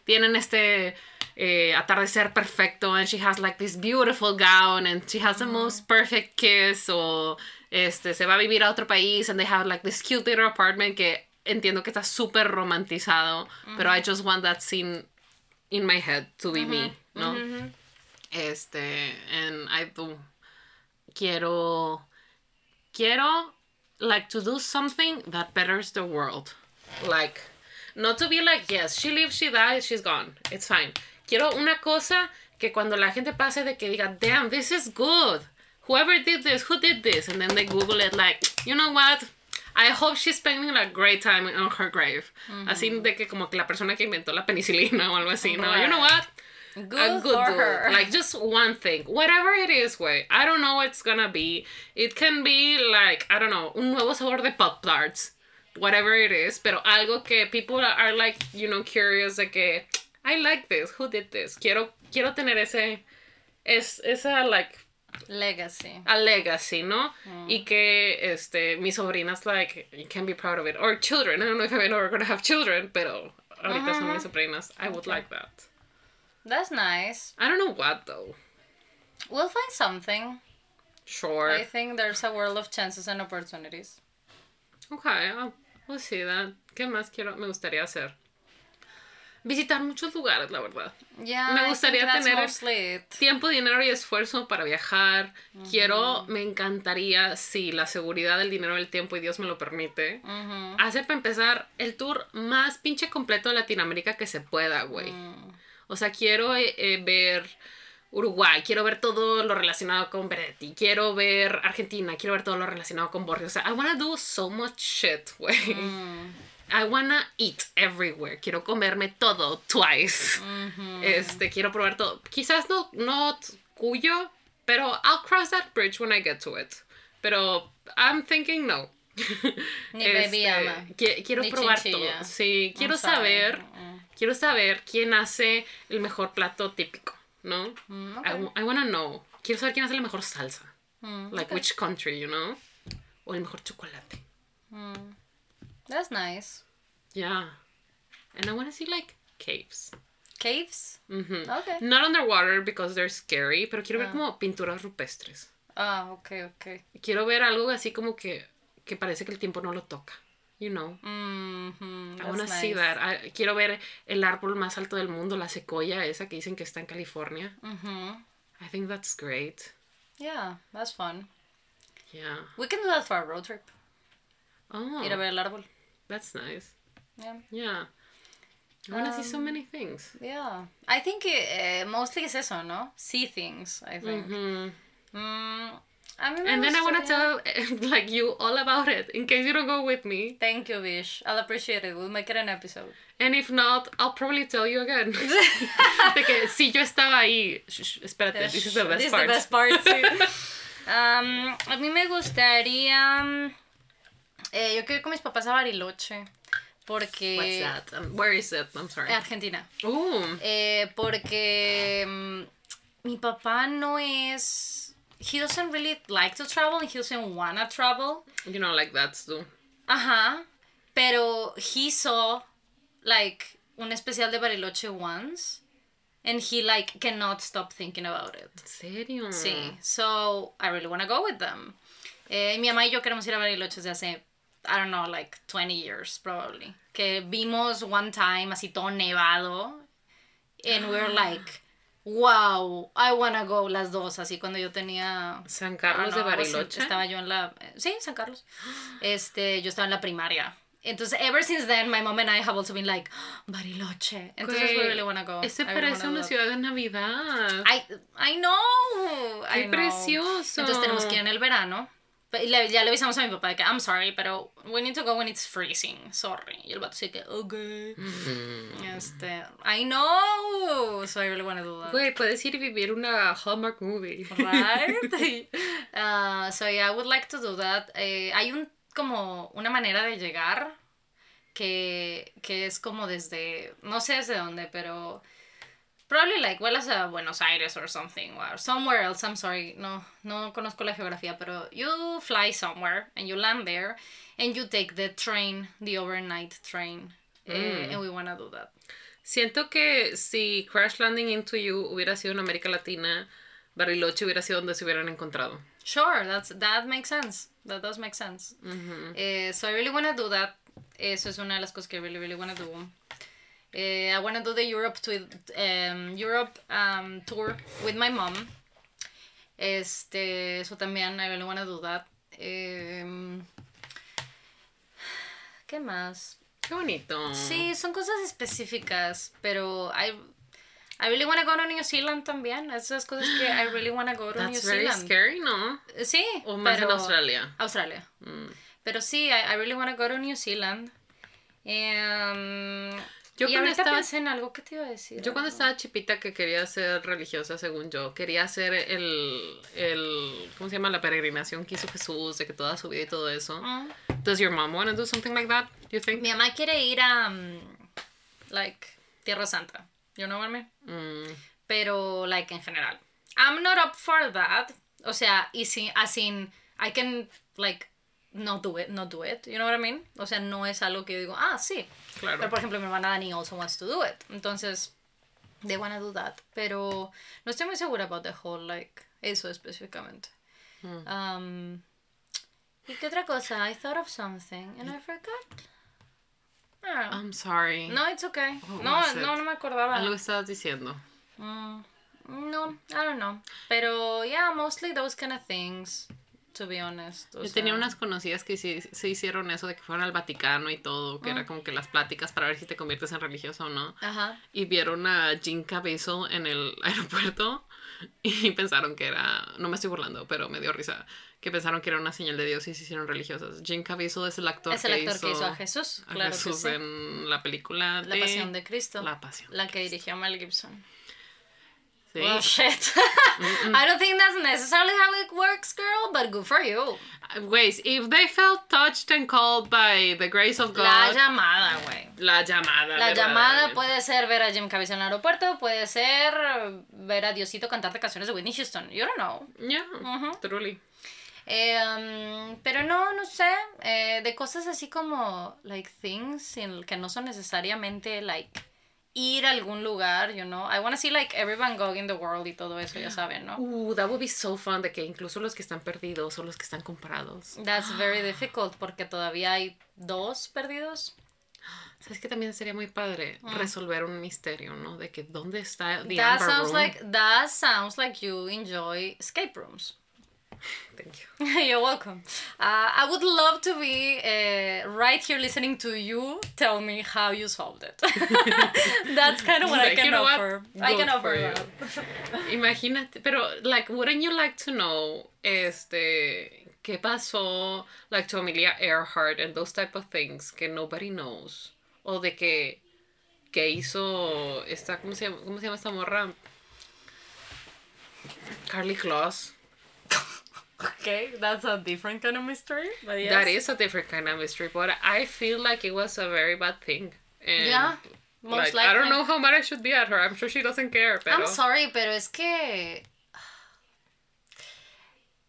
tienen este eh, atardecer perfecto and she has like this beautiful gown and she has the most perfect kiss o este se va a vivir a otro país and they have like this cute little apartment que entiendo que está súper romantizado, pero I just want that scene in my head to be me, ¿no? Este, and I do quiero quiero like to do something that betters the world. Like not to be like, yes, she lives, she dies, she's gone. It's fine. Quiero una cosa que cuando la gente pase de que diga, "Damn, this is good. Whoever did this, who did this?" and then they google it like, "You know what? I hope she's spending a great time on her grave." Así de que como que la persona que inventó la penicilina o algo así, ¿no? You know what? Good, a good for her. Like just one thing. Whatever it is, way. I don't know what it's gonna be. It can be like, I don't know, un nuevo sabor de Pop Tarts. Whatever it is. Pero algo que people are like, you know, curious de que I like this. Who did this? Quiero, quiero tener ese, es, esa like Legacy. a legacy, ¿no? Mm. Y que este mis sobrinas like you can be proud of it or children. I don't know if I'm ever gonna have children, pero ahorita son mis sobrinas. I would like that. That's nice. I don't know what though. We'll find something. Sure. I think there's a world of chances and opportunities. Okay, I'll, see that. ¿Qué más quiero, me gustaría hacer? Visitar muchos lugares, la verdad. Yeah, Me gustaría tener-. Tiempo, dinero y esfuerzo para viajar. Quiero, me encantaría, si la seguridad, el dinero, el tiempo y Dios me lo permite, Ujú. hacer para empezar el tour más pinche completo de Latinoamérica que se pueda, güey. Mm. O sea, quiero eh, eh, ver Uruguay, quiero ver todo lo relacionado con Beretti, quiero ver Argentina, quiero ver todo lo relacionado con Borges. O sea, I wanna do so much shit, güey. Mm. I wanna eat everywhere. Quiero comerme todo twice. Ujú. Este, quiero probar todo. Quizás no, no Cuyo, pero I'll cross that bridge when I get to it. Pero I'm thinking no. Ni ama. qui- quiero Ni probar chinchilla. todo. Sí, quiero saber, Mm, quiero saber quién hace el mejor plato típico, ¿no? mm, I, okay. w- I wanna know. Quiero saber quién hace la mejor salsa. Mm, Like okay. which country, you know? O el mejor chocolate. Mm. That's nice. Yeah. And I wanna see like caves. Caves? Mhm. Okay. Not underwater because they're scary, pero quiero ver Ah. como pinturas rupestres. Ah, okay, okay. Quiero ver algo así como que, que parece que el tiempo no lo toca. You know. Mhm. I wanna see that. I- quiero ver el árbol más alto del mundo, la secoya esa que dicen que está en California. Mhm. I think that's great. Yeah, that's fun. Yeah. We can do that for a road trip. Oh, Ir a ver el árbol. that's nice. Yeah. Yeah. I want to see so many things. Yeah. I think eh, mostly es eso, ¿no? See things, I think. Mhm. Mm, a mí me And then I want to tell like you all about it in case you don't go with me. Thank you, Bish. I'll appreciate it. We'll make it an episode. And if not, I'll probably tell you again. de que si yo estaba ahí. Shh, shh, espérate, this is the best This is part. the best part. Um, a mí me gustaría... um, eh, yo quiero ir con mis papás a Bariloche. Porque... What's that? Um, where is it? I'm sorry. Argentina. Ooh. Eh, porque mm, mi papá no es... He doesn't really like to travel and he doesn't wanna travel. You know, like that's too. Ajá. Pero he saw like un especial de Bariloche once and he like cannot stop thinking about it. ¿En serio? Sí. So I really wanna go with them. Eh, mi mamá y yo queremos ir a Bariloche desde hace, I don't know, like 20 years probably. Que vimos one time así todo nevado and we were like, wow, I wanna go las dos. Así cuando yo tenía San I Carlos de I was in- Bariloche. Estaba yo en la. Sí, San Carlos. Este, yo estaba en la primaria. Entonces, ever since then, my mom and I have also been like, Bariloche. Entonces, we really wanna go. Ese I parece una ciudad de Navidad. I, I know. I ¡Qué know. precioso! Entonces, tenemos que ir en el verano. Le- ya le avisamos a mi papá de que, I'm sorry, pero we need to go when it's freezing. Sorry. Y el vato dice que, okay. Este, I know. So, I really wanna do that. Güey, puedes ir y vivir una Hallmark movie. right? Uh, so yeah, I would like to do that. Eh, hay un como una manera de llegar que, que es como desde no sé desde dónde, pero probably like vuelas a Buenos Aires or something or somewhere else. I'm sorry, no no conozco la geografía, pero you fly somewhere and you land there and you take the train, the overnight train, eh, and we wanna do that. Siento que si Crash Landing into You hubiera sido en América Latina, Bariloche hubiera sido donde se hubieran encontrado. Sure, that's that makes sense. That does make sense. Eh, so I really want to do that. Eso es una de las cosas que I really, really want to do. Eh, I want to do the Europe to, um, Europe um, tour with my mom. Este, eso también I really want to do that. Em, ¿Qué más? Qué bonito. Sí, son cosas específicas, pero I, I really want to go to New Zealand también. Esas cosas que I really want to go to New That's very Zealand. scary, ¿no? Sí, O más pero- en Australia. Australia. Mm. Pero sí, I, I really want to go to New Zealand. Em, Yo y cuando estaba- en algo que te iba a decir. Yo cuando estaba chipita que quería ser religiosa, según yo, quería hacer el, el, ¿cómo se llama? La peregrinación que hizo Jesús, de que toda su vida y todo eso. Mm. Does your mom want to do something like that? You think? Mi mamá quiere ir a, um, like, Tierra Santa. You know what I mean? Mm, Pero, like, en general. I'm not up for that. O sea, y si, as in, I can, like, not do it, not do it. You know what I mean? O sea, no es algo que yo digo, ah, sí. Claro. Pero por ejemplo, mi hermana Dani also wants to do it. Entonces, they wanna do that. Pero no estoy muy segura about the whole, like, eso específicamente. Hmm. Um, ¿Y qué otra cosa? I thought of something and I forgot. Ah, I'm sorry. no, it's okay. What No, it? no, no me acordaba. Algo estabas diciendo. Mm, no, I don't know. Pero, yeah, mostly those kind of things, to be honest. O Yo sea, tenía unas conocidas que sí se hicieron eso de que fueron al Vaticano y todo, que era como que las pláticas para ver si te conviertes en religiosa o no. Ajá. Y vieron a Jean Caviezel en el aeropuerto y pensaron que era, no me estoy burlando, pero me dio risa, que pensaron que era una señal de Dios y se hicieron religiosas. Jean Caviezel es el actor, Es el que, actor hizo que hizo a Jesús, a claro Jesús que sí. en la película La de Pasión de Cristo. La Pasión. La que dirigió Mel Gibson. Sí. Well, shit. I don't think that's necessarily how it works, girl, but good for you. Wait, if they felt touched and called by the grace of La God, llamada, güey. la llamada. La llamada puede ser ver a Jim Caviezel en el aeropuerto, puede ser ver a Diosito cantarte canciones de Whitney Houston. You don't know. Yeah, truly. Eh, um, pero no, no sé, eh, de cosas así como, like, things en que no son necesariamente, like, ir a algún lugar, you know. I wanna see, like, every Van Gogh in the world y todo eso, ya saben, ¿no? Uh, that would be so fun de que incluso los que están perdidos son los que están comprados. That's very difficult porque todavía hay dos perdidos. ¿Sabes que también sería muy padre resolver un misterio, ¿no? De que dónde está The That Amber sounds Room? like that sounds like you enjoy escape rooms. Thank you. You're welcome. Uh, I would love to be uh, right here listening to you tell me how you solved it. That's kind of what I Like, can you know what? offer. I can Good offer for you. that. Imagínate, pero like wouldn't you like to know este qué pasó like to Amelia Earhart and those type of things que nobody knows o de que que hizo esta cómo se llama cómo se llama esta morra Carly Claus. Okay, that's a different kind of mystery. But yes. That is a different kind of mystery, but I feel like it was a very bad thing. And Yeah, most like, I don't know how mad I should be at her. I'm sure she doesn't care, pero I'm sorry, pero es que.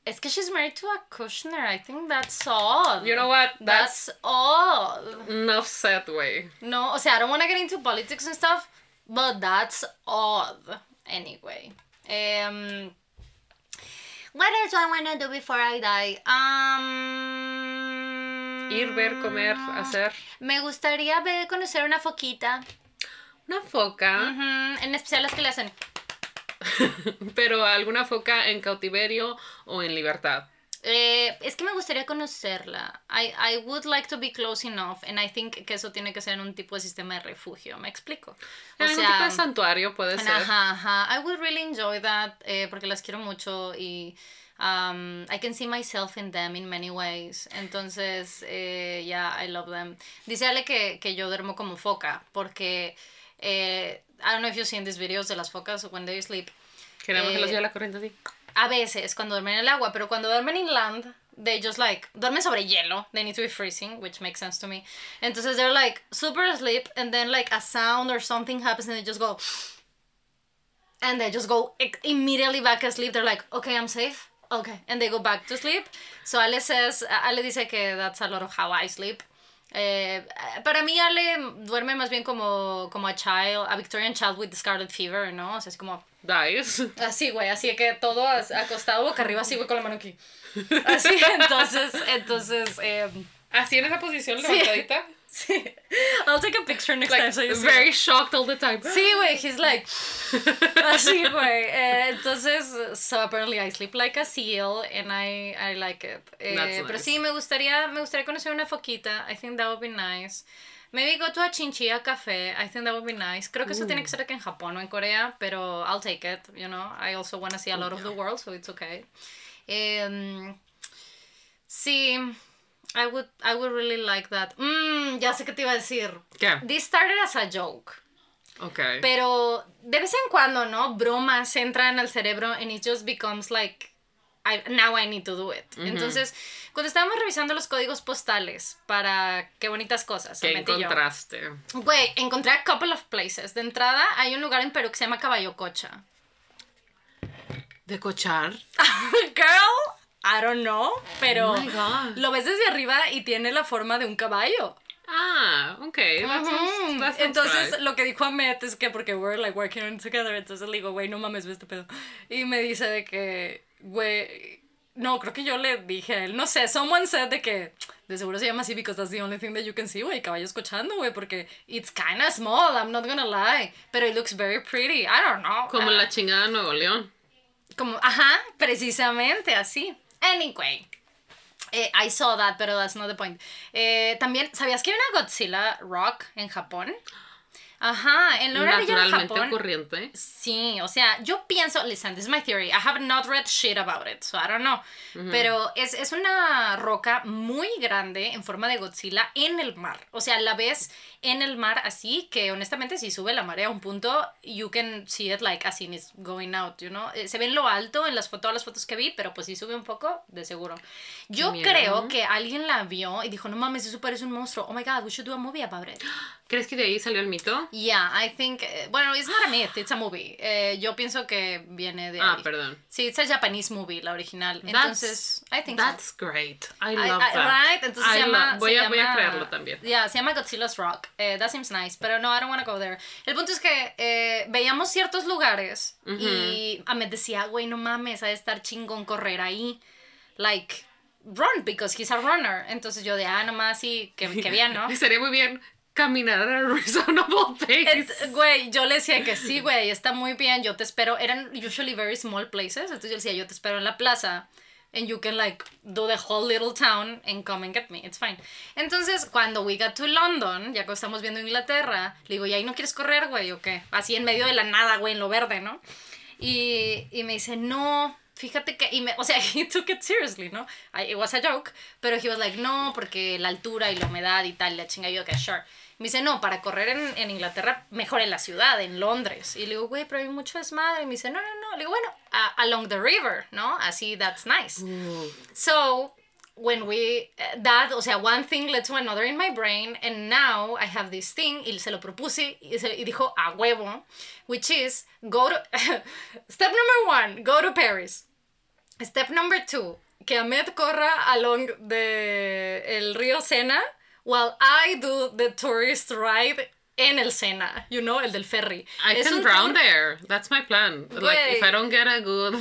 Es que she's married to a Kushner. I think that's all. you know what? That's, That's all. enough said way. No, o sea, I don't want to get into politics and stuff, but that's odd. Anyway. Um, what else do I want to do before I die? Um, Ir, ver, comer, hacer. Me gustaría ver, conocer una foquita. Una foca, En especial las que le hacen. pero alguna foca en cautiverio o en libertad. Eh, es que me gustaría conocerla. I, I would like to be close enough, and I think que eso tiene que ser un tipo de sistema de refugio. ¿Me explico? O En un tipo de santuario puede ser. Ajá, ajá. I would really enjoy that eh, porque las quiero mucho y um, I can see myself in them in many ways. Entonces, eh, yeah, I love them. Dice Ale que, que yo duermo como foca porque eh, I don't know if you've seen these videos de las focas when they sleep. Que nada más que eh, los lleva la corriente así. A veces cuando duermen en el agua, pero cuando duermen in land, they just like duermen sobre hielo. They need to be freezing, which makes sense to me. Entonces they're like super asleep, and then like a sound or something happens, and they just go, and they just go immediately back asleep. They're like, okay, I'm safe. Okay, and they go back to sleep. So Ale says, Ale dice que that's a lot of how I sleep. Eh, para mí Ale duerme más bien como, como a child, a Victorian child with scarlet fever, ¿no? O sea, es como Dies. Así, güey, así que todo acostado boca arriba, así, güey, con la mano aquí. Así, entonces, entonces, eh, Así en esa posición Sí. levantadita. sí. I'll take a picture next time Like, so you see very shocked all the time. Sí, güey, he's like, así, güey. Eh, entonces, so apparently I sleep like a seal and I, I like it. Eh, That's Pero nice. sí, me gustaría, me gustaría conocer una foquita. I think that would be nice. Maybe go to a chinchilla café. I think that would be nice. Creo que eso tiene que ser aquí en Japón o en Corea, pero I'll take it, you know. I also want to see a lot of the world, so it's okay. Em, sí, I would, I would really like that. Mm, ya sé qué te iba a decir. ¿Qué? This started as a joke. Ok. Pero de vez en cuando, ¿no? Bromas entran al cerebro and it just becomes like, I, now I need to do it. Entonces, cuando estábamos revisando los códigos postales para qué bonitas cosas, ¿Qué encontraste? Güey, encontré a couple of places. De entrada, hay un lugar en Perú que se llama Caballo Cocha. ¿De cochar? Girl, I don't know, pero Oh my God. lo ves desde arriba y tiene la forma de un caballo. Ah, ok. Entonces, right. lo que dijo Ahmed es que porque we're like working on it together, entonces le digo, güey, no mames, ve este pedo. Y me dice de que, güey, no, creo que yo le dije a él, no sé, someone said de que de seguro se llama así because that's the only thing that you can see, güey, caballos cochando, güey, porque it's kind of small, I'm not gonna lie, pero it looks very pretty, I don't know. Como Ah, la chingada de Nuevo León. como, ajá, precisamente así. Anyway. eh, I saw that, pero that's not the point. Eh, también, ¿sabías que hay una Godzilla Rock en Japón? Ajá, en de Naturalmente Japón. ocurriente. Sí, o sea, yo pienso, listen, this is my theory. I have not read shit about it, so I don't know. Pero es, es una roca muy grande en forma de Godzilla en el mar. O sea, la ves en el mar así que honestamente si sube la marea a un punto, you can see it like as in it's going out, you know. Eh, Se ve en lo alto en las fotos, todas las fotos que vi, pero pues si sube un poco, de seguro. Yo creo que alguien la vio y dijo, no mames, eso parece un monstruo. Oh my god, we should do a movie about it. ¿Crees que de ahí salió el mito? Yeah, I think. eh, Bueno, it's not a myth, it's a movie. Eh, yo pienso que viene de. Ah, ahí. perdón. Sí, it's a Japanese movie, la original. Entonces, I think so. That's great. I love I- that. right? Entonces se I llama. love- voy, se a, voy a llama- creerlo también. Yeah, se llama Godzilla's Rock. Eh, that seems nice, pero no, I don't want to go there. El punto es que eh, veíamos ciertos lugares y Ahmed decía, güey, no mames, ha de estar chingón correr ahí. Like, run, because he's a runner. Entonces yo de, ah, nomás, sí, que, que bien, ¿no? Sería muy bien caminar a reasonable pace. Güey, yo le decía que sí, güey, está muy bien, yo te espero. Eran usually very small places, entonces yo decía, yo te espero en la plaza. and you can like do the whole little town and come and get me. It's fine. Entonces, cuando we got to London, ya que estamos viendo Inglaterra, le digo, ¿y ahí no quieres correr, güey? ¿O qué? Así en medio de la nada, güey, en lo verde, ¿no? Y, y me dice, no, fíjate que, y me, o sea, he took it seriously, ¿no? I, it was a joke, pero he was like, no, porque la altura y la humedad y tal, la chinga, yo, que sure. Me dice, no, para correr en, en, Inglaterra, mejor en la ciudad, en Londres. Y le digo, güey, pero hay mucho desmadre. Y me dice, no, no, no. Le digo, bueno, uh, along the river, ¿no? Así, that's nice. Mm. So, when we, uh, that, o sea, one thing led to another in my brain, and now I have this thing, y se lo propuse, y, se, y dijo, a huevo, which is, go to, step number one, go to Paris. Step number two, que Ahmed corra along the, el río Sena while I do the tourist ride en el Sena, you know, el del ferry. I es can drown there. That's my plan. Like, if I don't get a good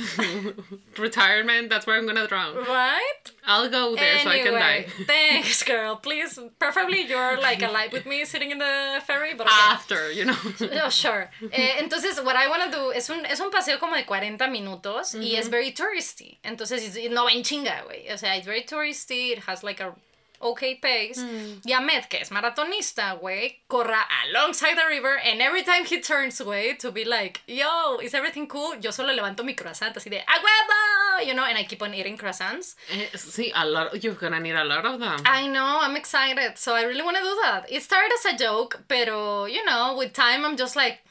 retirement, that's where I'm gonna drown. Right? I'll go there anyway, so I can die. thanks, girl. Please, preferably you're like alive with me sitting in the ferry, but okay. After, you know. oh, sure. Eh, entonces, what I wanna do es un, es un paseo como de 40 minutos mm -hmm. y es very touristy. Entonces, no va en chinga, güey. O sea, it's very touristy. It has like a okay pace. Mm. Y Ahmed, que es maratonista, güey, corra alongside the river and every time he turns, güey, to be like, yo, is everything cool? Yo solo levanto mi croissant así de, ¡a! You know, and I keep on eating croissants. Eh, sí, a lot, you're gonna need a lot of them. I know, I'm excited. So I really want to do that. It started as a joke, pero, you know, with time I'm just like...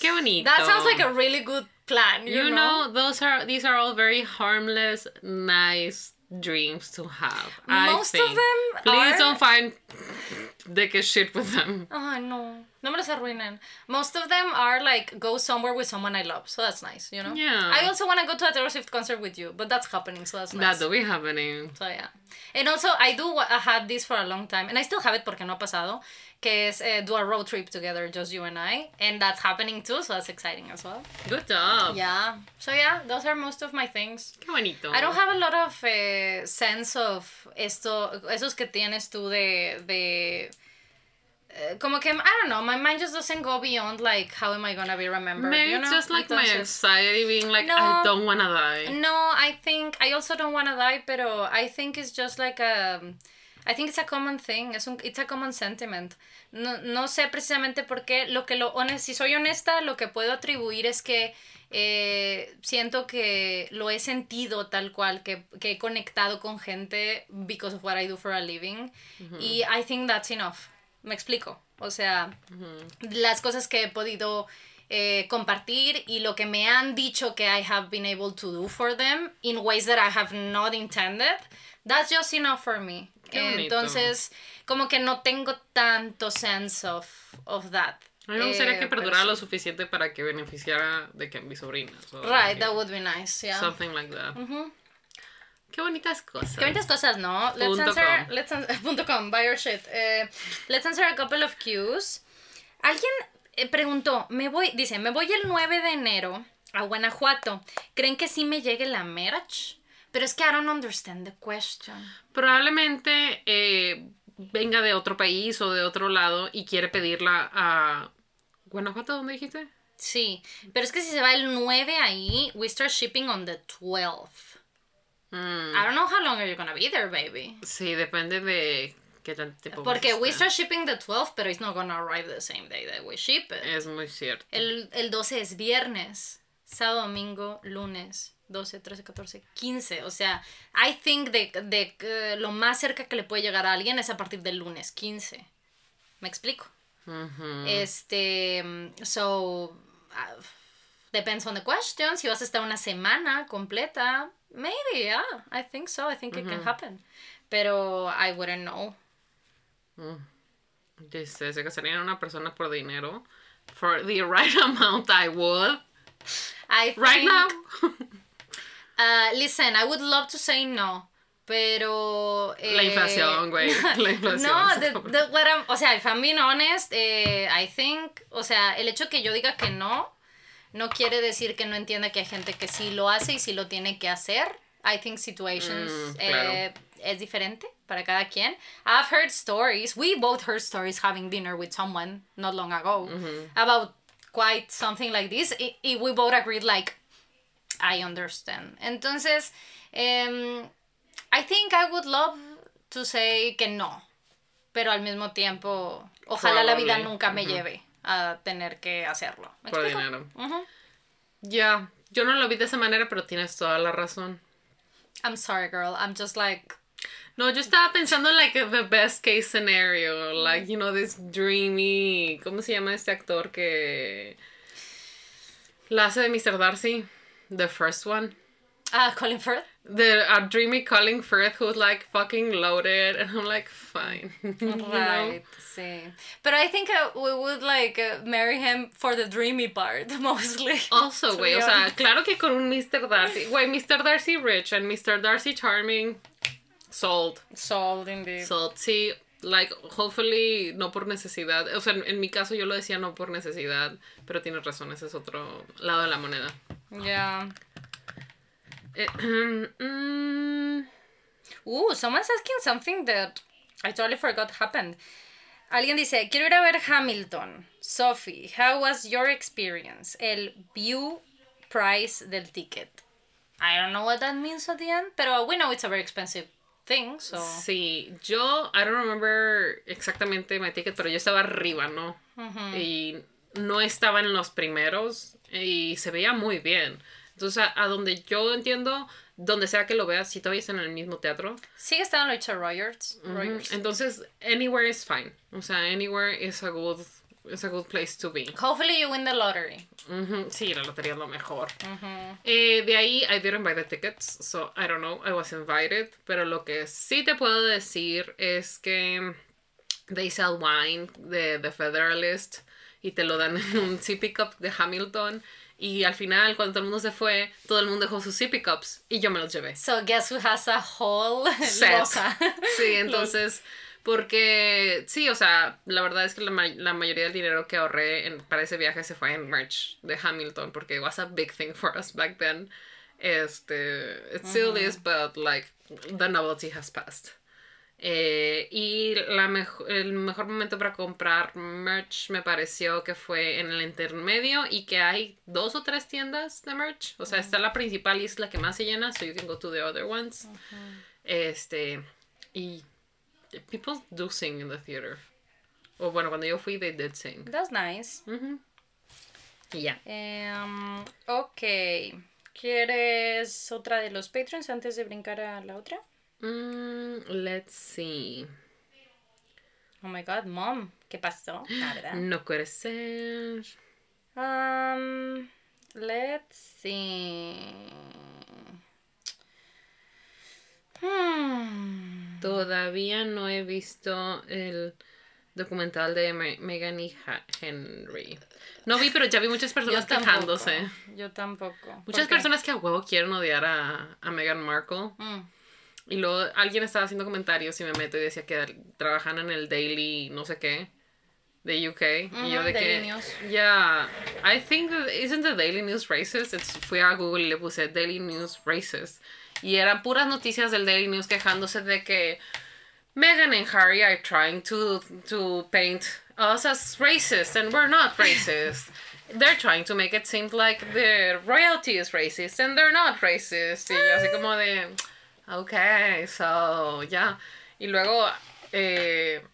Qué bonito. That sounds like a really good plan. You, you know? know, those are these are all very harmless, nice dreams to have. Most of them Please are... don't find they get shit with them. Oh, no. No me los arruinen. Most of them are like go somewhere with someone I love, so that's nice, you know? Yeah. I also want to go to a Taylor Swift concert with you, but that's happening, so that's nice. That do be happening. So yeah. And also, I do I had this for a long time, and I still have it porque no ha pasado, que es uh, do a road trip together, just you and I, and that's happening too, so that's exciting as well. Good job. Yeah. So yeah, those are most of my things. Qué bonito. I don't have a lot of uh, sense of esto, esos que tienes tú de, de uh, como que I don't know, my mind just doesn't go beyond like how am I gonna be remembered. Maybe you know? it's just like Entonces, my anxiety being like No. I don't wanna die. No, I think I also don't wanna die, pero I think it's just like a I think it's a common thing, es un, it's a common sentiment. No, no sé precisamente por qué, lo que lo, honest, si soy honesta, lo que puedo atribuir es que eh, siento que lo he sentido tal cual, que, que he conectado con gente because of what I do for a living. Y I think that's enough. Me explico. O sea, las cosas que he podido eh, compartir y lo que me han dicho que I have been able to do for them in ways that I have not intended, that's just enough for me. Qué. Entonces, como que no tengo tanto sense of, of that. A mí me gustaría Eh, que perdurara sí. lo suficiente para que beneficiara de que mis sobrinas. Right, that would be nice, yeah. Something like that. Ujú. Qué bonitas cosas. Qué bonitas cosas, ¿no? Let's Punto answer, com. let's an- punto com, buy your shit. Eh, let's answer a couple of cues. Alguien eh, preguntó, me voy, dice, me voy el 9 de enero a Guanajuato. ¿Creen que sí me llegue la merch? Pero es que I don't understand the question. Probablemente eh, venga de otro país o de otro lado y quiere pedirla a Guanajuato, ¿dónde dijiste? Sí, pero es que si se va el 9 ahí, we start shipping on the 12th. Mm, I don't know how long are you gonna be there, baby. sí, depende de qué tan tiempo Porque we start shipping the 12th, pero it's not gonna arrive the same day that we ship it. Es muy cierto. El, el 12 es viernes, sábado, domingo, lunes, 12, 13, 14, 15. O sea, I think de, de que lo más cerca que le puede llegar a alguien es a partir del lunes, 15. ¿Me explico? Este, mm, so, uh, depends on the question. Si vas a estar una semana completa, maybe, yeah, I think so. I think it can happen. Pero I wouldn't know. Dice, se casaría una persona por dinero. For the right amount, I would. I Right think- now. Uh, listen, I would love to say no, pero... La eh, inflación, güey. La inflación. No, the, the- what I'm- o sea, if I'm being honest, eh, I think, o sea, el hecho que yo diga que no, no quiere decir que no entienda que hay gente que sí lo hace y sí lo tiene que hacer. I think situations Mm, claro. eh, es diferente para cada quien. I've heard stories, we both heard stories having dinner with someone not long ago about quite something like this. I, I- we both agreed like, I understand. Entonces, em, I think I would love to say que no, pero al mismo tiempo, ojalá la vida nunca me lleve a tener que hacerlo. ¿Me Por explico? dinero. Ya, yo no lo vi de esa manera, pero tienes toda la razón. I'm sorry, girl. I'm just like, No, yo estaba pensando like the best case scenario, like you know this dreamy, ¿cómo se llama este actor que la hace de Mr. Darcy? The first one. ah, Colin Firth. The a dreamy Colin Firth who's like fucking loaded and I'm like fine. Know? Right, sí. But I think uh, we would like uh, marry him for the dreamy part mostly. Also, güey, o sea, claro que con un Mr. Darcy, güey, Mr. Darcy rich and Mr. Darcy charming, sold. Sold indeed. Sold, sí, like, hopefully, no por necesidad. O sea, en, en mi caso yo lo decía no por necesidad, pero tienes razón, ese es otro lado de la moneda. Yeah. Eh, mm, Ooh, someone's asking something that I totally forgot happened. Alguien dice, quiero ir a ver Hamilton. Sophie, how was your experience? El view price del ticket. I don't know what that means at the end, pero we know it's a very expensive thing, so... sí, yo, I don't remember exactamente my ticket, pero yo estaba arriba, ¿no? Y no estaba en los primeros y se veía muy bien. Entonces, a, a donde yo entiendo, donde sea que lo veas, si todavía están en el mismo teatro, Sigue estando en Richard Rogers. Rogers. entonces anywhere is fine. O sea, anywhere is a good, is a good place to be. Hopefully you win the lottery. Sí, la lotería es lo mejor. Eh, de ahí, I didn't buy the tickets, so I don't know, I was invited. Pero lo que sí te puedo decir es que they sell wine de The Federalist y te lo dan en un sippy cup de Hamilton. Y al final, cuando todo el mundo se fue, todo el mundo dejó sus sippy cups y yo me los llevé. So guess who has a whole Set. losa? Sí, entonces, porque sí, o sea, la verdad es que la, ma- la mayoría del dinero que ahorré en- para ese viaje se fue en merch de Hamilton, porque it was a big thing for us back then. Este, it still is, but like, the novelty has passed. Eh, y la mejo- el mejor momento para comprar merch me pareció que fue en el intermedio y que hay dos o tres tiendas de merch. O sea, está la principal y es la que más se llena, so you can go to the other ones. Este, y people do sing in the theater. O bueno, cuando yo fui, they did sing. That's nice. Ujú. Y ya. Em, ok. ¿Quieres otra de los patrons antes de brincar a la otra? Mm, let's see. Oh my god, mom. ¿Qué pasó? Nada. No puede ser. Um, let's see. Hmm. Todavía no he visto el documental de Me- Meghan y Ha- Henry. No vi, pero ya vi muchas personas Yo quejándose. Yo tampoco. Muchas personas que a huevo quieren odiar a, a Meghan Markle. Mm. Y luego alguien estaba haciendo comentarios y me meto y decía que trabajan en el Daily no sé qué de UK. y yo de Daily que... News. Yeah, I think that isn't the Daily News racist. It's, fui a Google y le puse Daily News racist. Y eran puras noticias del Daily News quejándose de que Meghan and Harry are trying to, to paint us as racist and we're not racist. They're trying to make it seem like the royalty is racist and they're not racist. Y yo así como de, ok, so, ya. Y luego, eh,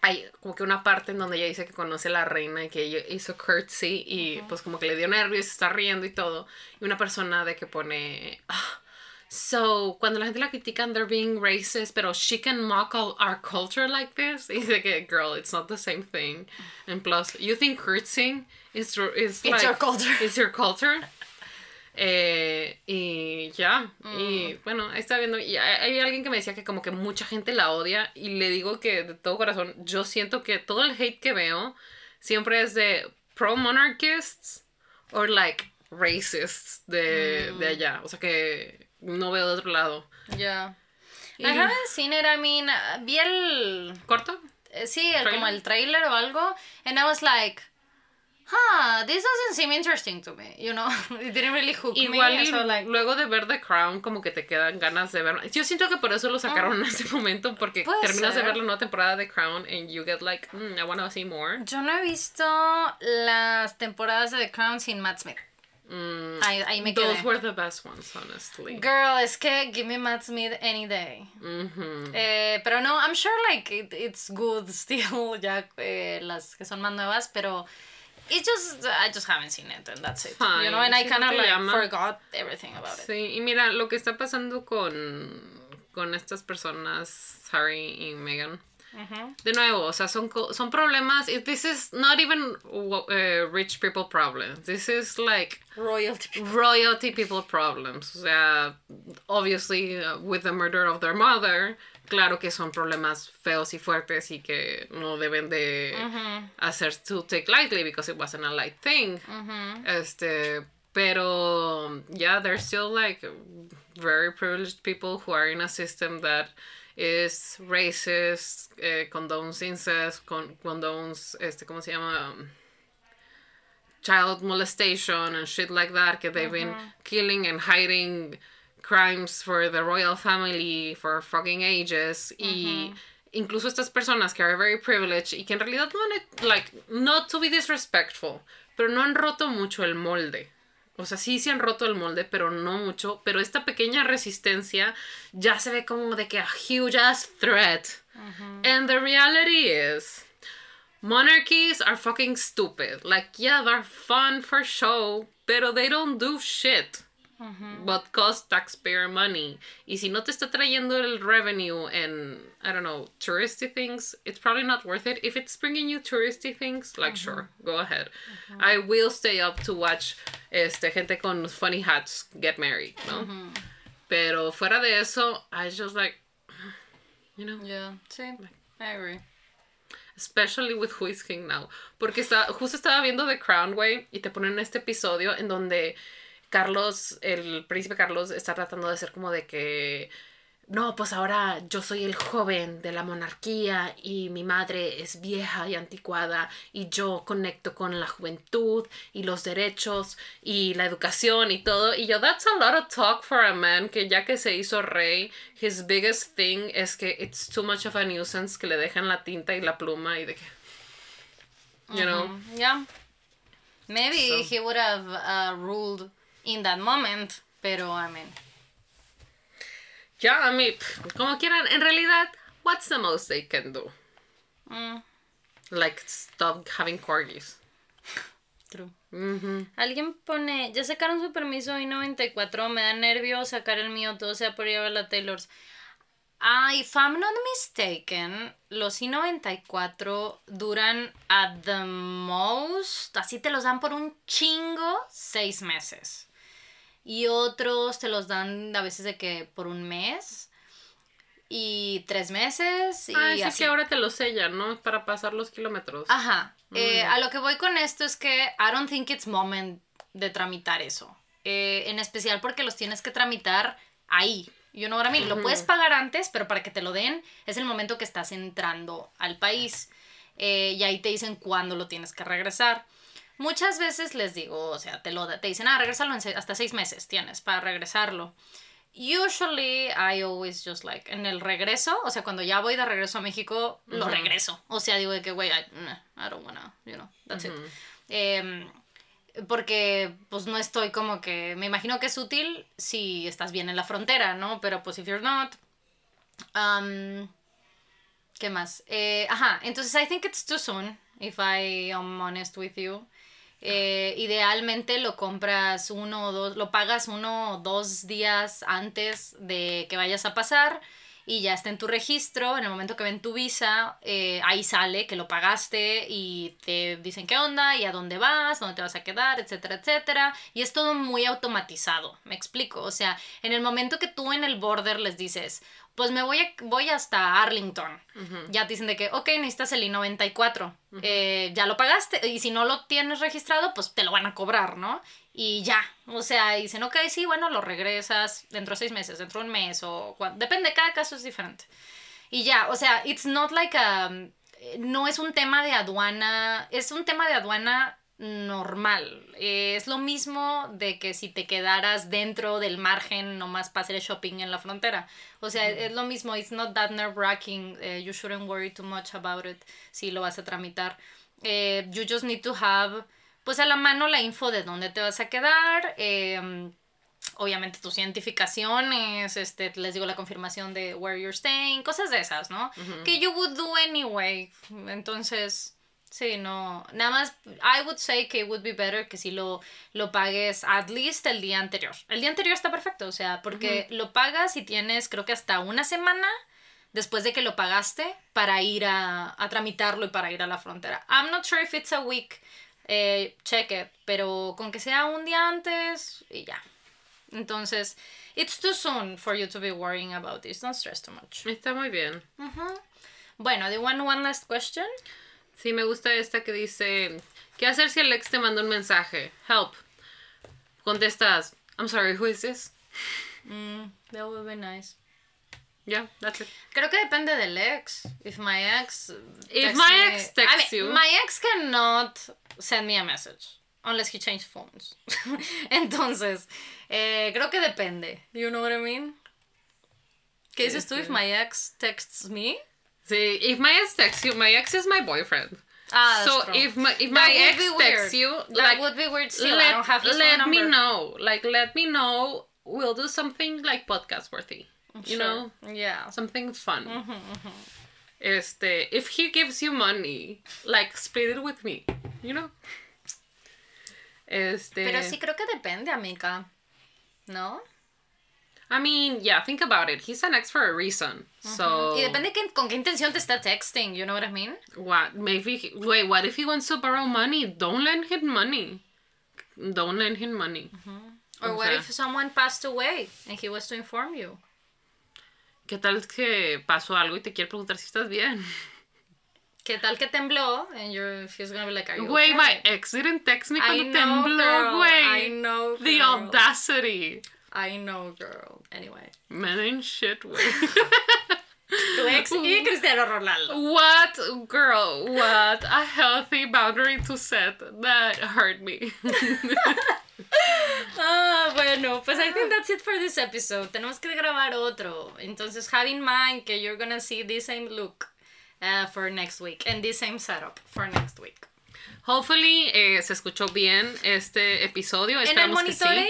hay como que una parte en donde ella dice que conoce a la reina y que ella hizo curtsy y pues como que le dio nervios, está riendo y todo. Y una persona de que pone... "Ah, So, cuando la gente la critican, they're being racist, pero she can mock all our culture like this. Y dice que, girl, it's not the same thing. And plus, you think curtsying is, is It's like, your culture. It's your culture. Eh, y ya, y Mm. bueno, ahí está viendo, y hay, hay alguien que me decía que como que mucha gente la odia y le digo que de todo corazón, yo siento que todo el hate que veo siempre es de pro-monarchists o like racists de, Mm. de allá, o sea que no veo de otro lado. Yeah. Y- I haven't seen it. I mean, vi el. ¿Corto? eh, Sí, el, como el trailer o algo. And I was like, huh, this doesn't seem interesting to me. You know, it didn't really hook Igual me. y so like, luego de ver The Crown como que te quedan ganas de verlo. Yo siento que por eso lo sacaron en ese momento porque terminas de ser. ver la nueva temporada de Crown and you get like, mm, I wanna see more. yo no he visto las temporadas de The Crown sin Matt Smith. Mm, Ahí, ahí me those quedé. were the best ones, honestly. Girl, es que give me Matt Smith any day. Mhm. Eh, pero no, I'm sure like it, it's good still, ya eh, las que son más nuevas, pero it just, I just haven't seen it and that's it. you know, and I kind of like llama. forgot everything about it. Sí, y mira, lo que está pasando con, con estas personas, Harry y Meghan. Ujú. De nuevo, o sea, son, co- son problemas. This is not even uh, rich people problems. This is like Royalty. royalty people problems. O sea, obviously, uh, with the murder of their mother, claro que son problemas feos y fuertes y que no deben de hacer to take lightly because it wasn't a light thing. Este, pero yeah, there's still like very privileged people who are in a system that is racist, eh, condones incest, con, condones, este, ¿cómo se llama? Um, child molestation and shit like that, que they've been killing and hiding crimes for the royal family for fucking ages. Y incluso estas personas que are very privileged y que en realidad no han, like, not to be disrespectful, pero no han roto mucho el molde. O sea, sí se han roto el molde, pero no mucho. Pero esta pequeña resistencia ya se ve como de que a huge ass threat. And the reality is, monarchies are fucking stupid. Like, yeah, they're fun for show, pero they don't do shit. But cost taxpayer money. Y si no te está trayendo el revenue and, I don't know, touristy things, it's probably not worth it. If it's bringing you touristy things, like, sure, go ahead. I will stay up to watch este, gente con funny hats get married, ¿no? Pero fuera de eso, I just like, you know, Yeah, sí, I agree. especially with Who is King Now. Porque está, justo estaba viendo The Crown, güey, y te ponen este episodio en donde Carlos, el príncipe Carlos, está tratando de ser como de que. No, pues ahora yo soy el joven de la monarquía y mi madre es vieja y anticuada y yo conecto con la juventud y los derechos y la educación y todo. Y yo, that's a lot of talk for a man que ya que se hizo rey, his biggest thing es que it's too much of a nuisance que le dejan la tinta y la pluma y de que. You know? Mm, Yeah. Maybe So- he would have uh, ruled in that moment, pero I mean, Ya, a mí, como quieran, en realidad, what's the most they can do? mm, Like, stop having corgis. true. Mhm. Alguien pone, ya sacaron su permiso I-94, me da nervio sacar el mío, todo sea por ir a ver la Taylor's. Ah, if I'm not mistaken, los I-94 duran at the most, así te los dan por un chingo, seis meses. Y otros te los dan a veces de que por un mes y tres meses y Ah, sí así. que ahora te lo sellan, ¿no? Para pasar los kilómetros. Ajá. Eh, a lo que voy con esto es que I don't think it's moment de tramitar eso. Eh, en especial porque los tienes que tramitar ahí. Know what I mean? Lo puedes pagar antes, pero para que te lo den es el momento que estás entrando al país. Eh, y ahí te dicen cuándo lo tienes que regresar. Muchas veces les digo, o sea, te lo da- te dicen, ah, regresarlo en se- hasta seis meses tienes para regresarlo. Usually I always just like en el regreso, o sea, cuando ya voy de regreso a México, lo regreso. O sea, digo de que, güey, I, I don't wanna, you know, that's it. Em, porque pues no estoy como que, me imagino que es útil si estás bien en la frontera, ¿no? Pero pues if you're not, um, ¿qué más? Eh, ajá, entonces I think it's too soon, if I am honest with you. Eh, idealmente lo compras uno o dos, lo pagas uno o dos días antes de que vayas a pasar y ya está en tu registro. En el momento que ven tu visa, eh, ahí sale que lo pagaste y te dicen qué onda y a dónde vas, dónde te vas a quedar, etcétera, etcétera. Y es todo muy automatizado, me explico. O sea, en el momento que tú en el border les dices, pues me voy, a- voy hasta Arlington. Ya te dicen de que, ok, necesitas el I-94. Eh, ya lo pagaste. Y si no lo tienes registrado, pues te lo van a cobrar, ¿no? Y ya. O sea, dicen, ok, sí, bueno, lo regresas dentro de seis meses, dentro de un mes o... Depende, cada caso es diferente. Y ya, o sea, it's not like a... No es un tema de aduana, es un tema de aduana normal. Eh, es lo mismo de que si te quedaras dentro del margen nomás para hacer el shopping en la frontera. O sea, es lo mismo, it's not that nerve wracking. you shouldn't worry too much about it si lo vas a tramitar. Eh, you just need to have pues a la mano la info de dónde te vas a quedar. em, obviamente tus identificaciones, este, les digo la confirmación de where you're staying, cosas de esas, ¿no? Que you would do anyway. Entonces, sí, no. Nada más, I would say que it would be better que si lo, lo pagues at least el día anterior. El día anterior está perfecto, o sea, porque lo pagas y tienes, creo que hasta una semana después de que lo pagaste para ir a, a tramitarlo y para ir a la frontera. I'm not sure if it's a week. eh, check it, pero con que sea un día antes y ya. Entonces, it's too soon for you to be worrying about this. Don't stress too much. Está muy bien. Bueno, do you want one last question? Sí, me gusta esta que dice, ¿qué hacer si el ex te manda un mensaje? Help. Contestas, I'm sorry, who is this? Mm, that would be nice. Yeah, that's it. Creo que depende del ex. If my ex. If my me- ex texts I mean, you- My ex cannot send me a message. Unless he changed phones. Entonces, eh, creo que depende. You know what I mean? ¿Qué dices tú? If Este. my ex texts me? If my ex texts you, my ex is my boyfriend. Ah, so true. if my if That my ex texts weird. you, That like would be weird still. I let, don't have his let me number. know. Like let me know. We'll do something like podcast worthy. You know, Yeah. something fun. Este, if he gives you money, like split it with me. You know. Este. Pero sí creo que depende, amiga. ¿No? I mean, yeah. Think about it. He's an ex for a reason. So. Y depende que- con qué intención te está texting, you know what I mean? What? Maybe. he- wait. What if he wants to borrow money? Don't lend him money. Don't lend him money. Or what Okay. if someone passed away and he was to inform you? ¿Qué tal que pasó algo y te quiere preguntar si estás bien? ¿Qué tal que tembló? And you're, he's gonna be like, are you Güey, okay? my ex didn't text me I cuando know, tembló, girl. I güey. know, The girl. audacity. I know, girl. Anyway. Man ain't shit, güey. Tu ex y Cristiano Ronaldo. what, girl, what a healthy boundary to set. That hurt me. Ah, bueno, pues I think that's it for this episode. Tenemos que grabar otro. Entonces, have in mind que you're gonna see the same look uh, for next week and the same setup for next week. Hopefully, eh, se escuchó bien este episodio. En el que sí. monitoreo,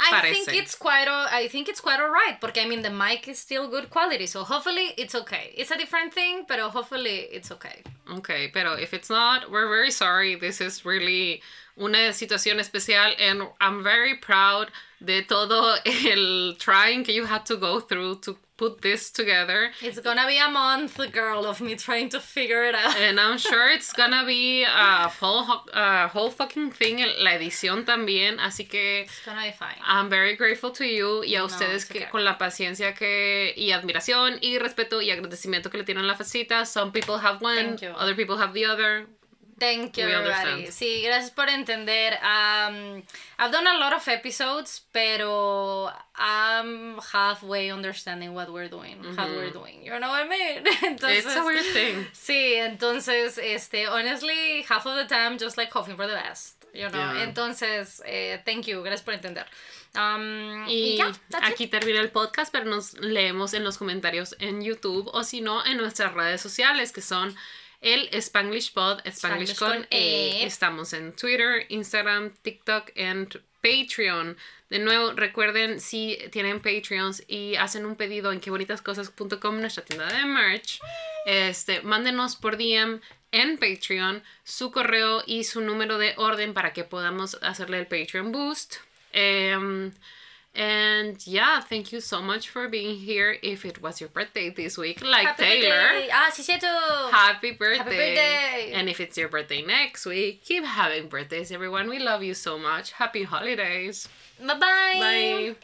I Parece. think it's quite o- I think it's quite alright porque I mean the mic is still good quality, so hopefully it's okay. It's a different thing, pero hopefully it's okay. Okay, pero if it's not, we're very sorry. This is really una situación especial and I'm very proud de todo el trying que you had to go through to put this together. It's gonna be a month, girl, of me trying to figure it out. And I'm sure it's gonna be a whole, ho- a whole fucking thing, la edición también. Así que It's gonna be fine. I'm very grateful to you y a No, ustedes que okay. con la paciencia que y admiración y respeto y agradecimiento que le tienen a la facita. Some people have one, other people have the other. Thank you, We everybody. understand. Sí, gracias por entender. Um, I've done a lot of episodes, pero I'm halfway understanding what we're doing, how we're doing. You know what I mean? Entonces, It's a weird thing. Sí, entonces, este, honestly, half of the time just like hoping for the best, you know. Yeah. Entonces, eh, thank you, gracias por entender. Um, Y ya, that's it. aquí termina el podcast, pero nos leemos en los comentarios en YouTube o si no en nuestras redes sociales que son el Spanglish Pod, Spanglish, Spanglish con, con E. E. Estamos en Twitter, Instagram, TikTok y Patreon. De nuevo, recuerden si tienen Patreons y hacen un pedido en quebonitascosas.com, nuestra tienda de merch, este, mándenos por DM en Patreon su correo y su número de orden para que podamos hacerle el Patreon boost. Um, and yeah, thank you so much for being here. If it was your birthday this week, like Happy Taylor, birthday. Ah, sí, cierto. happy birthday. birthday. And if it's your birthday next week, keep having birthdays, everyone. We love you so much. Happy holidays. Bye-bye. Bye.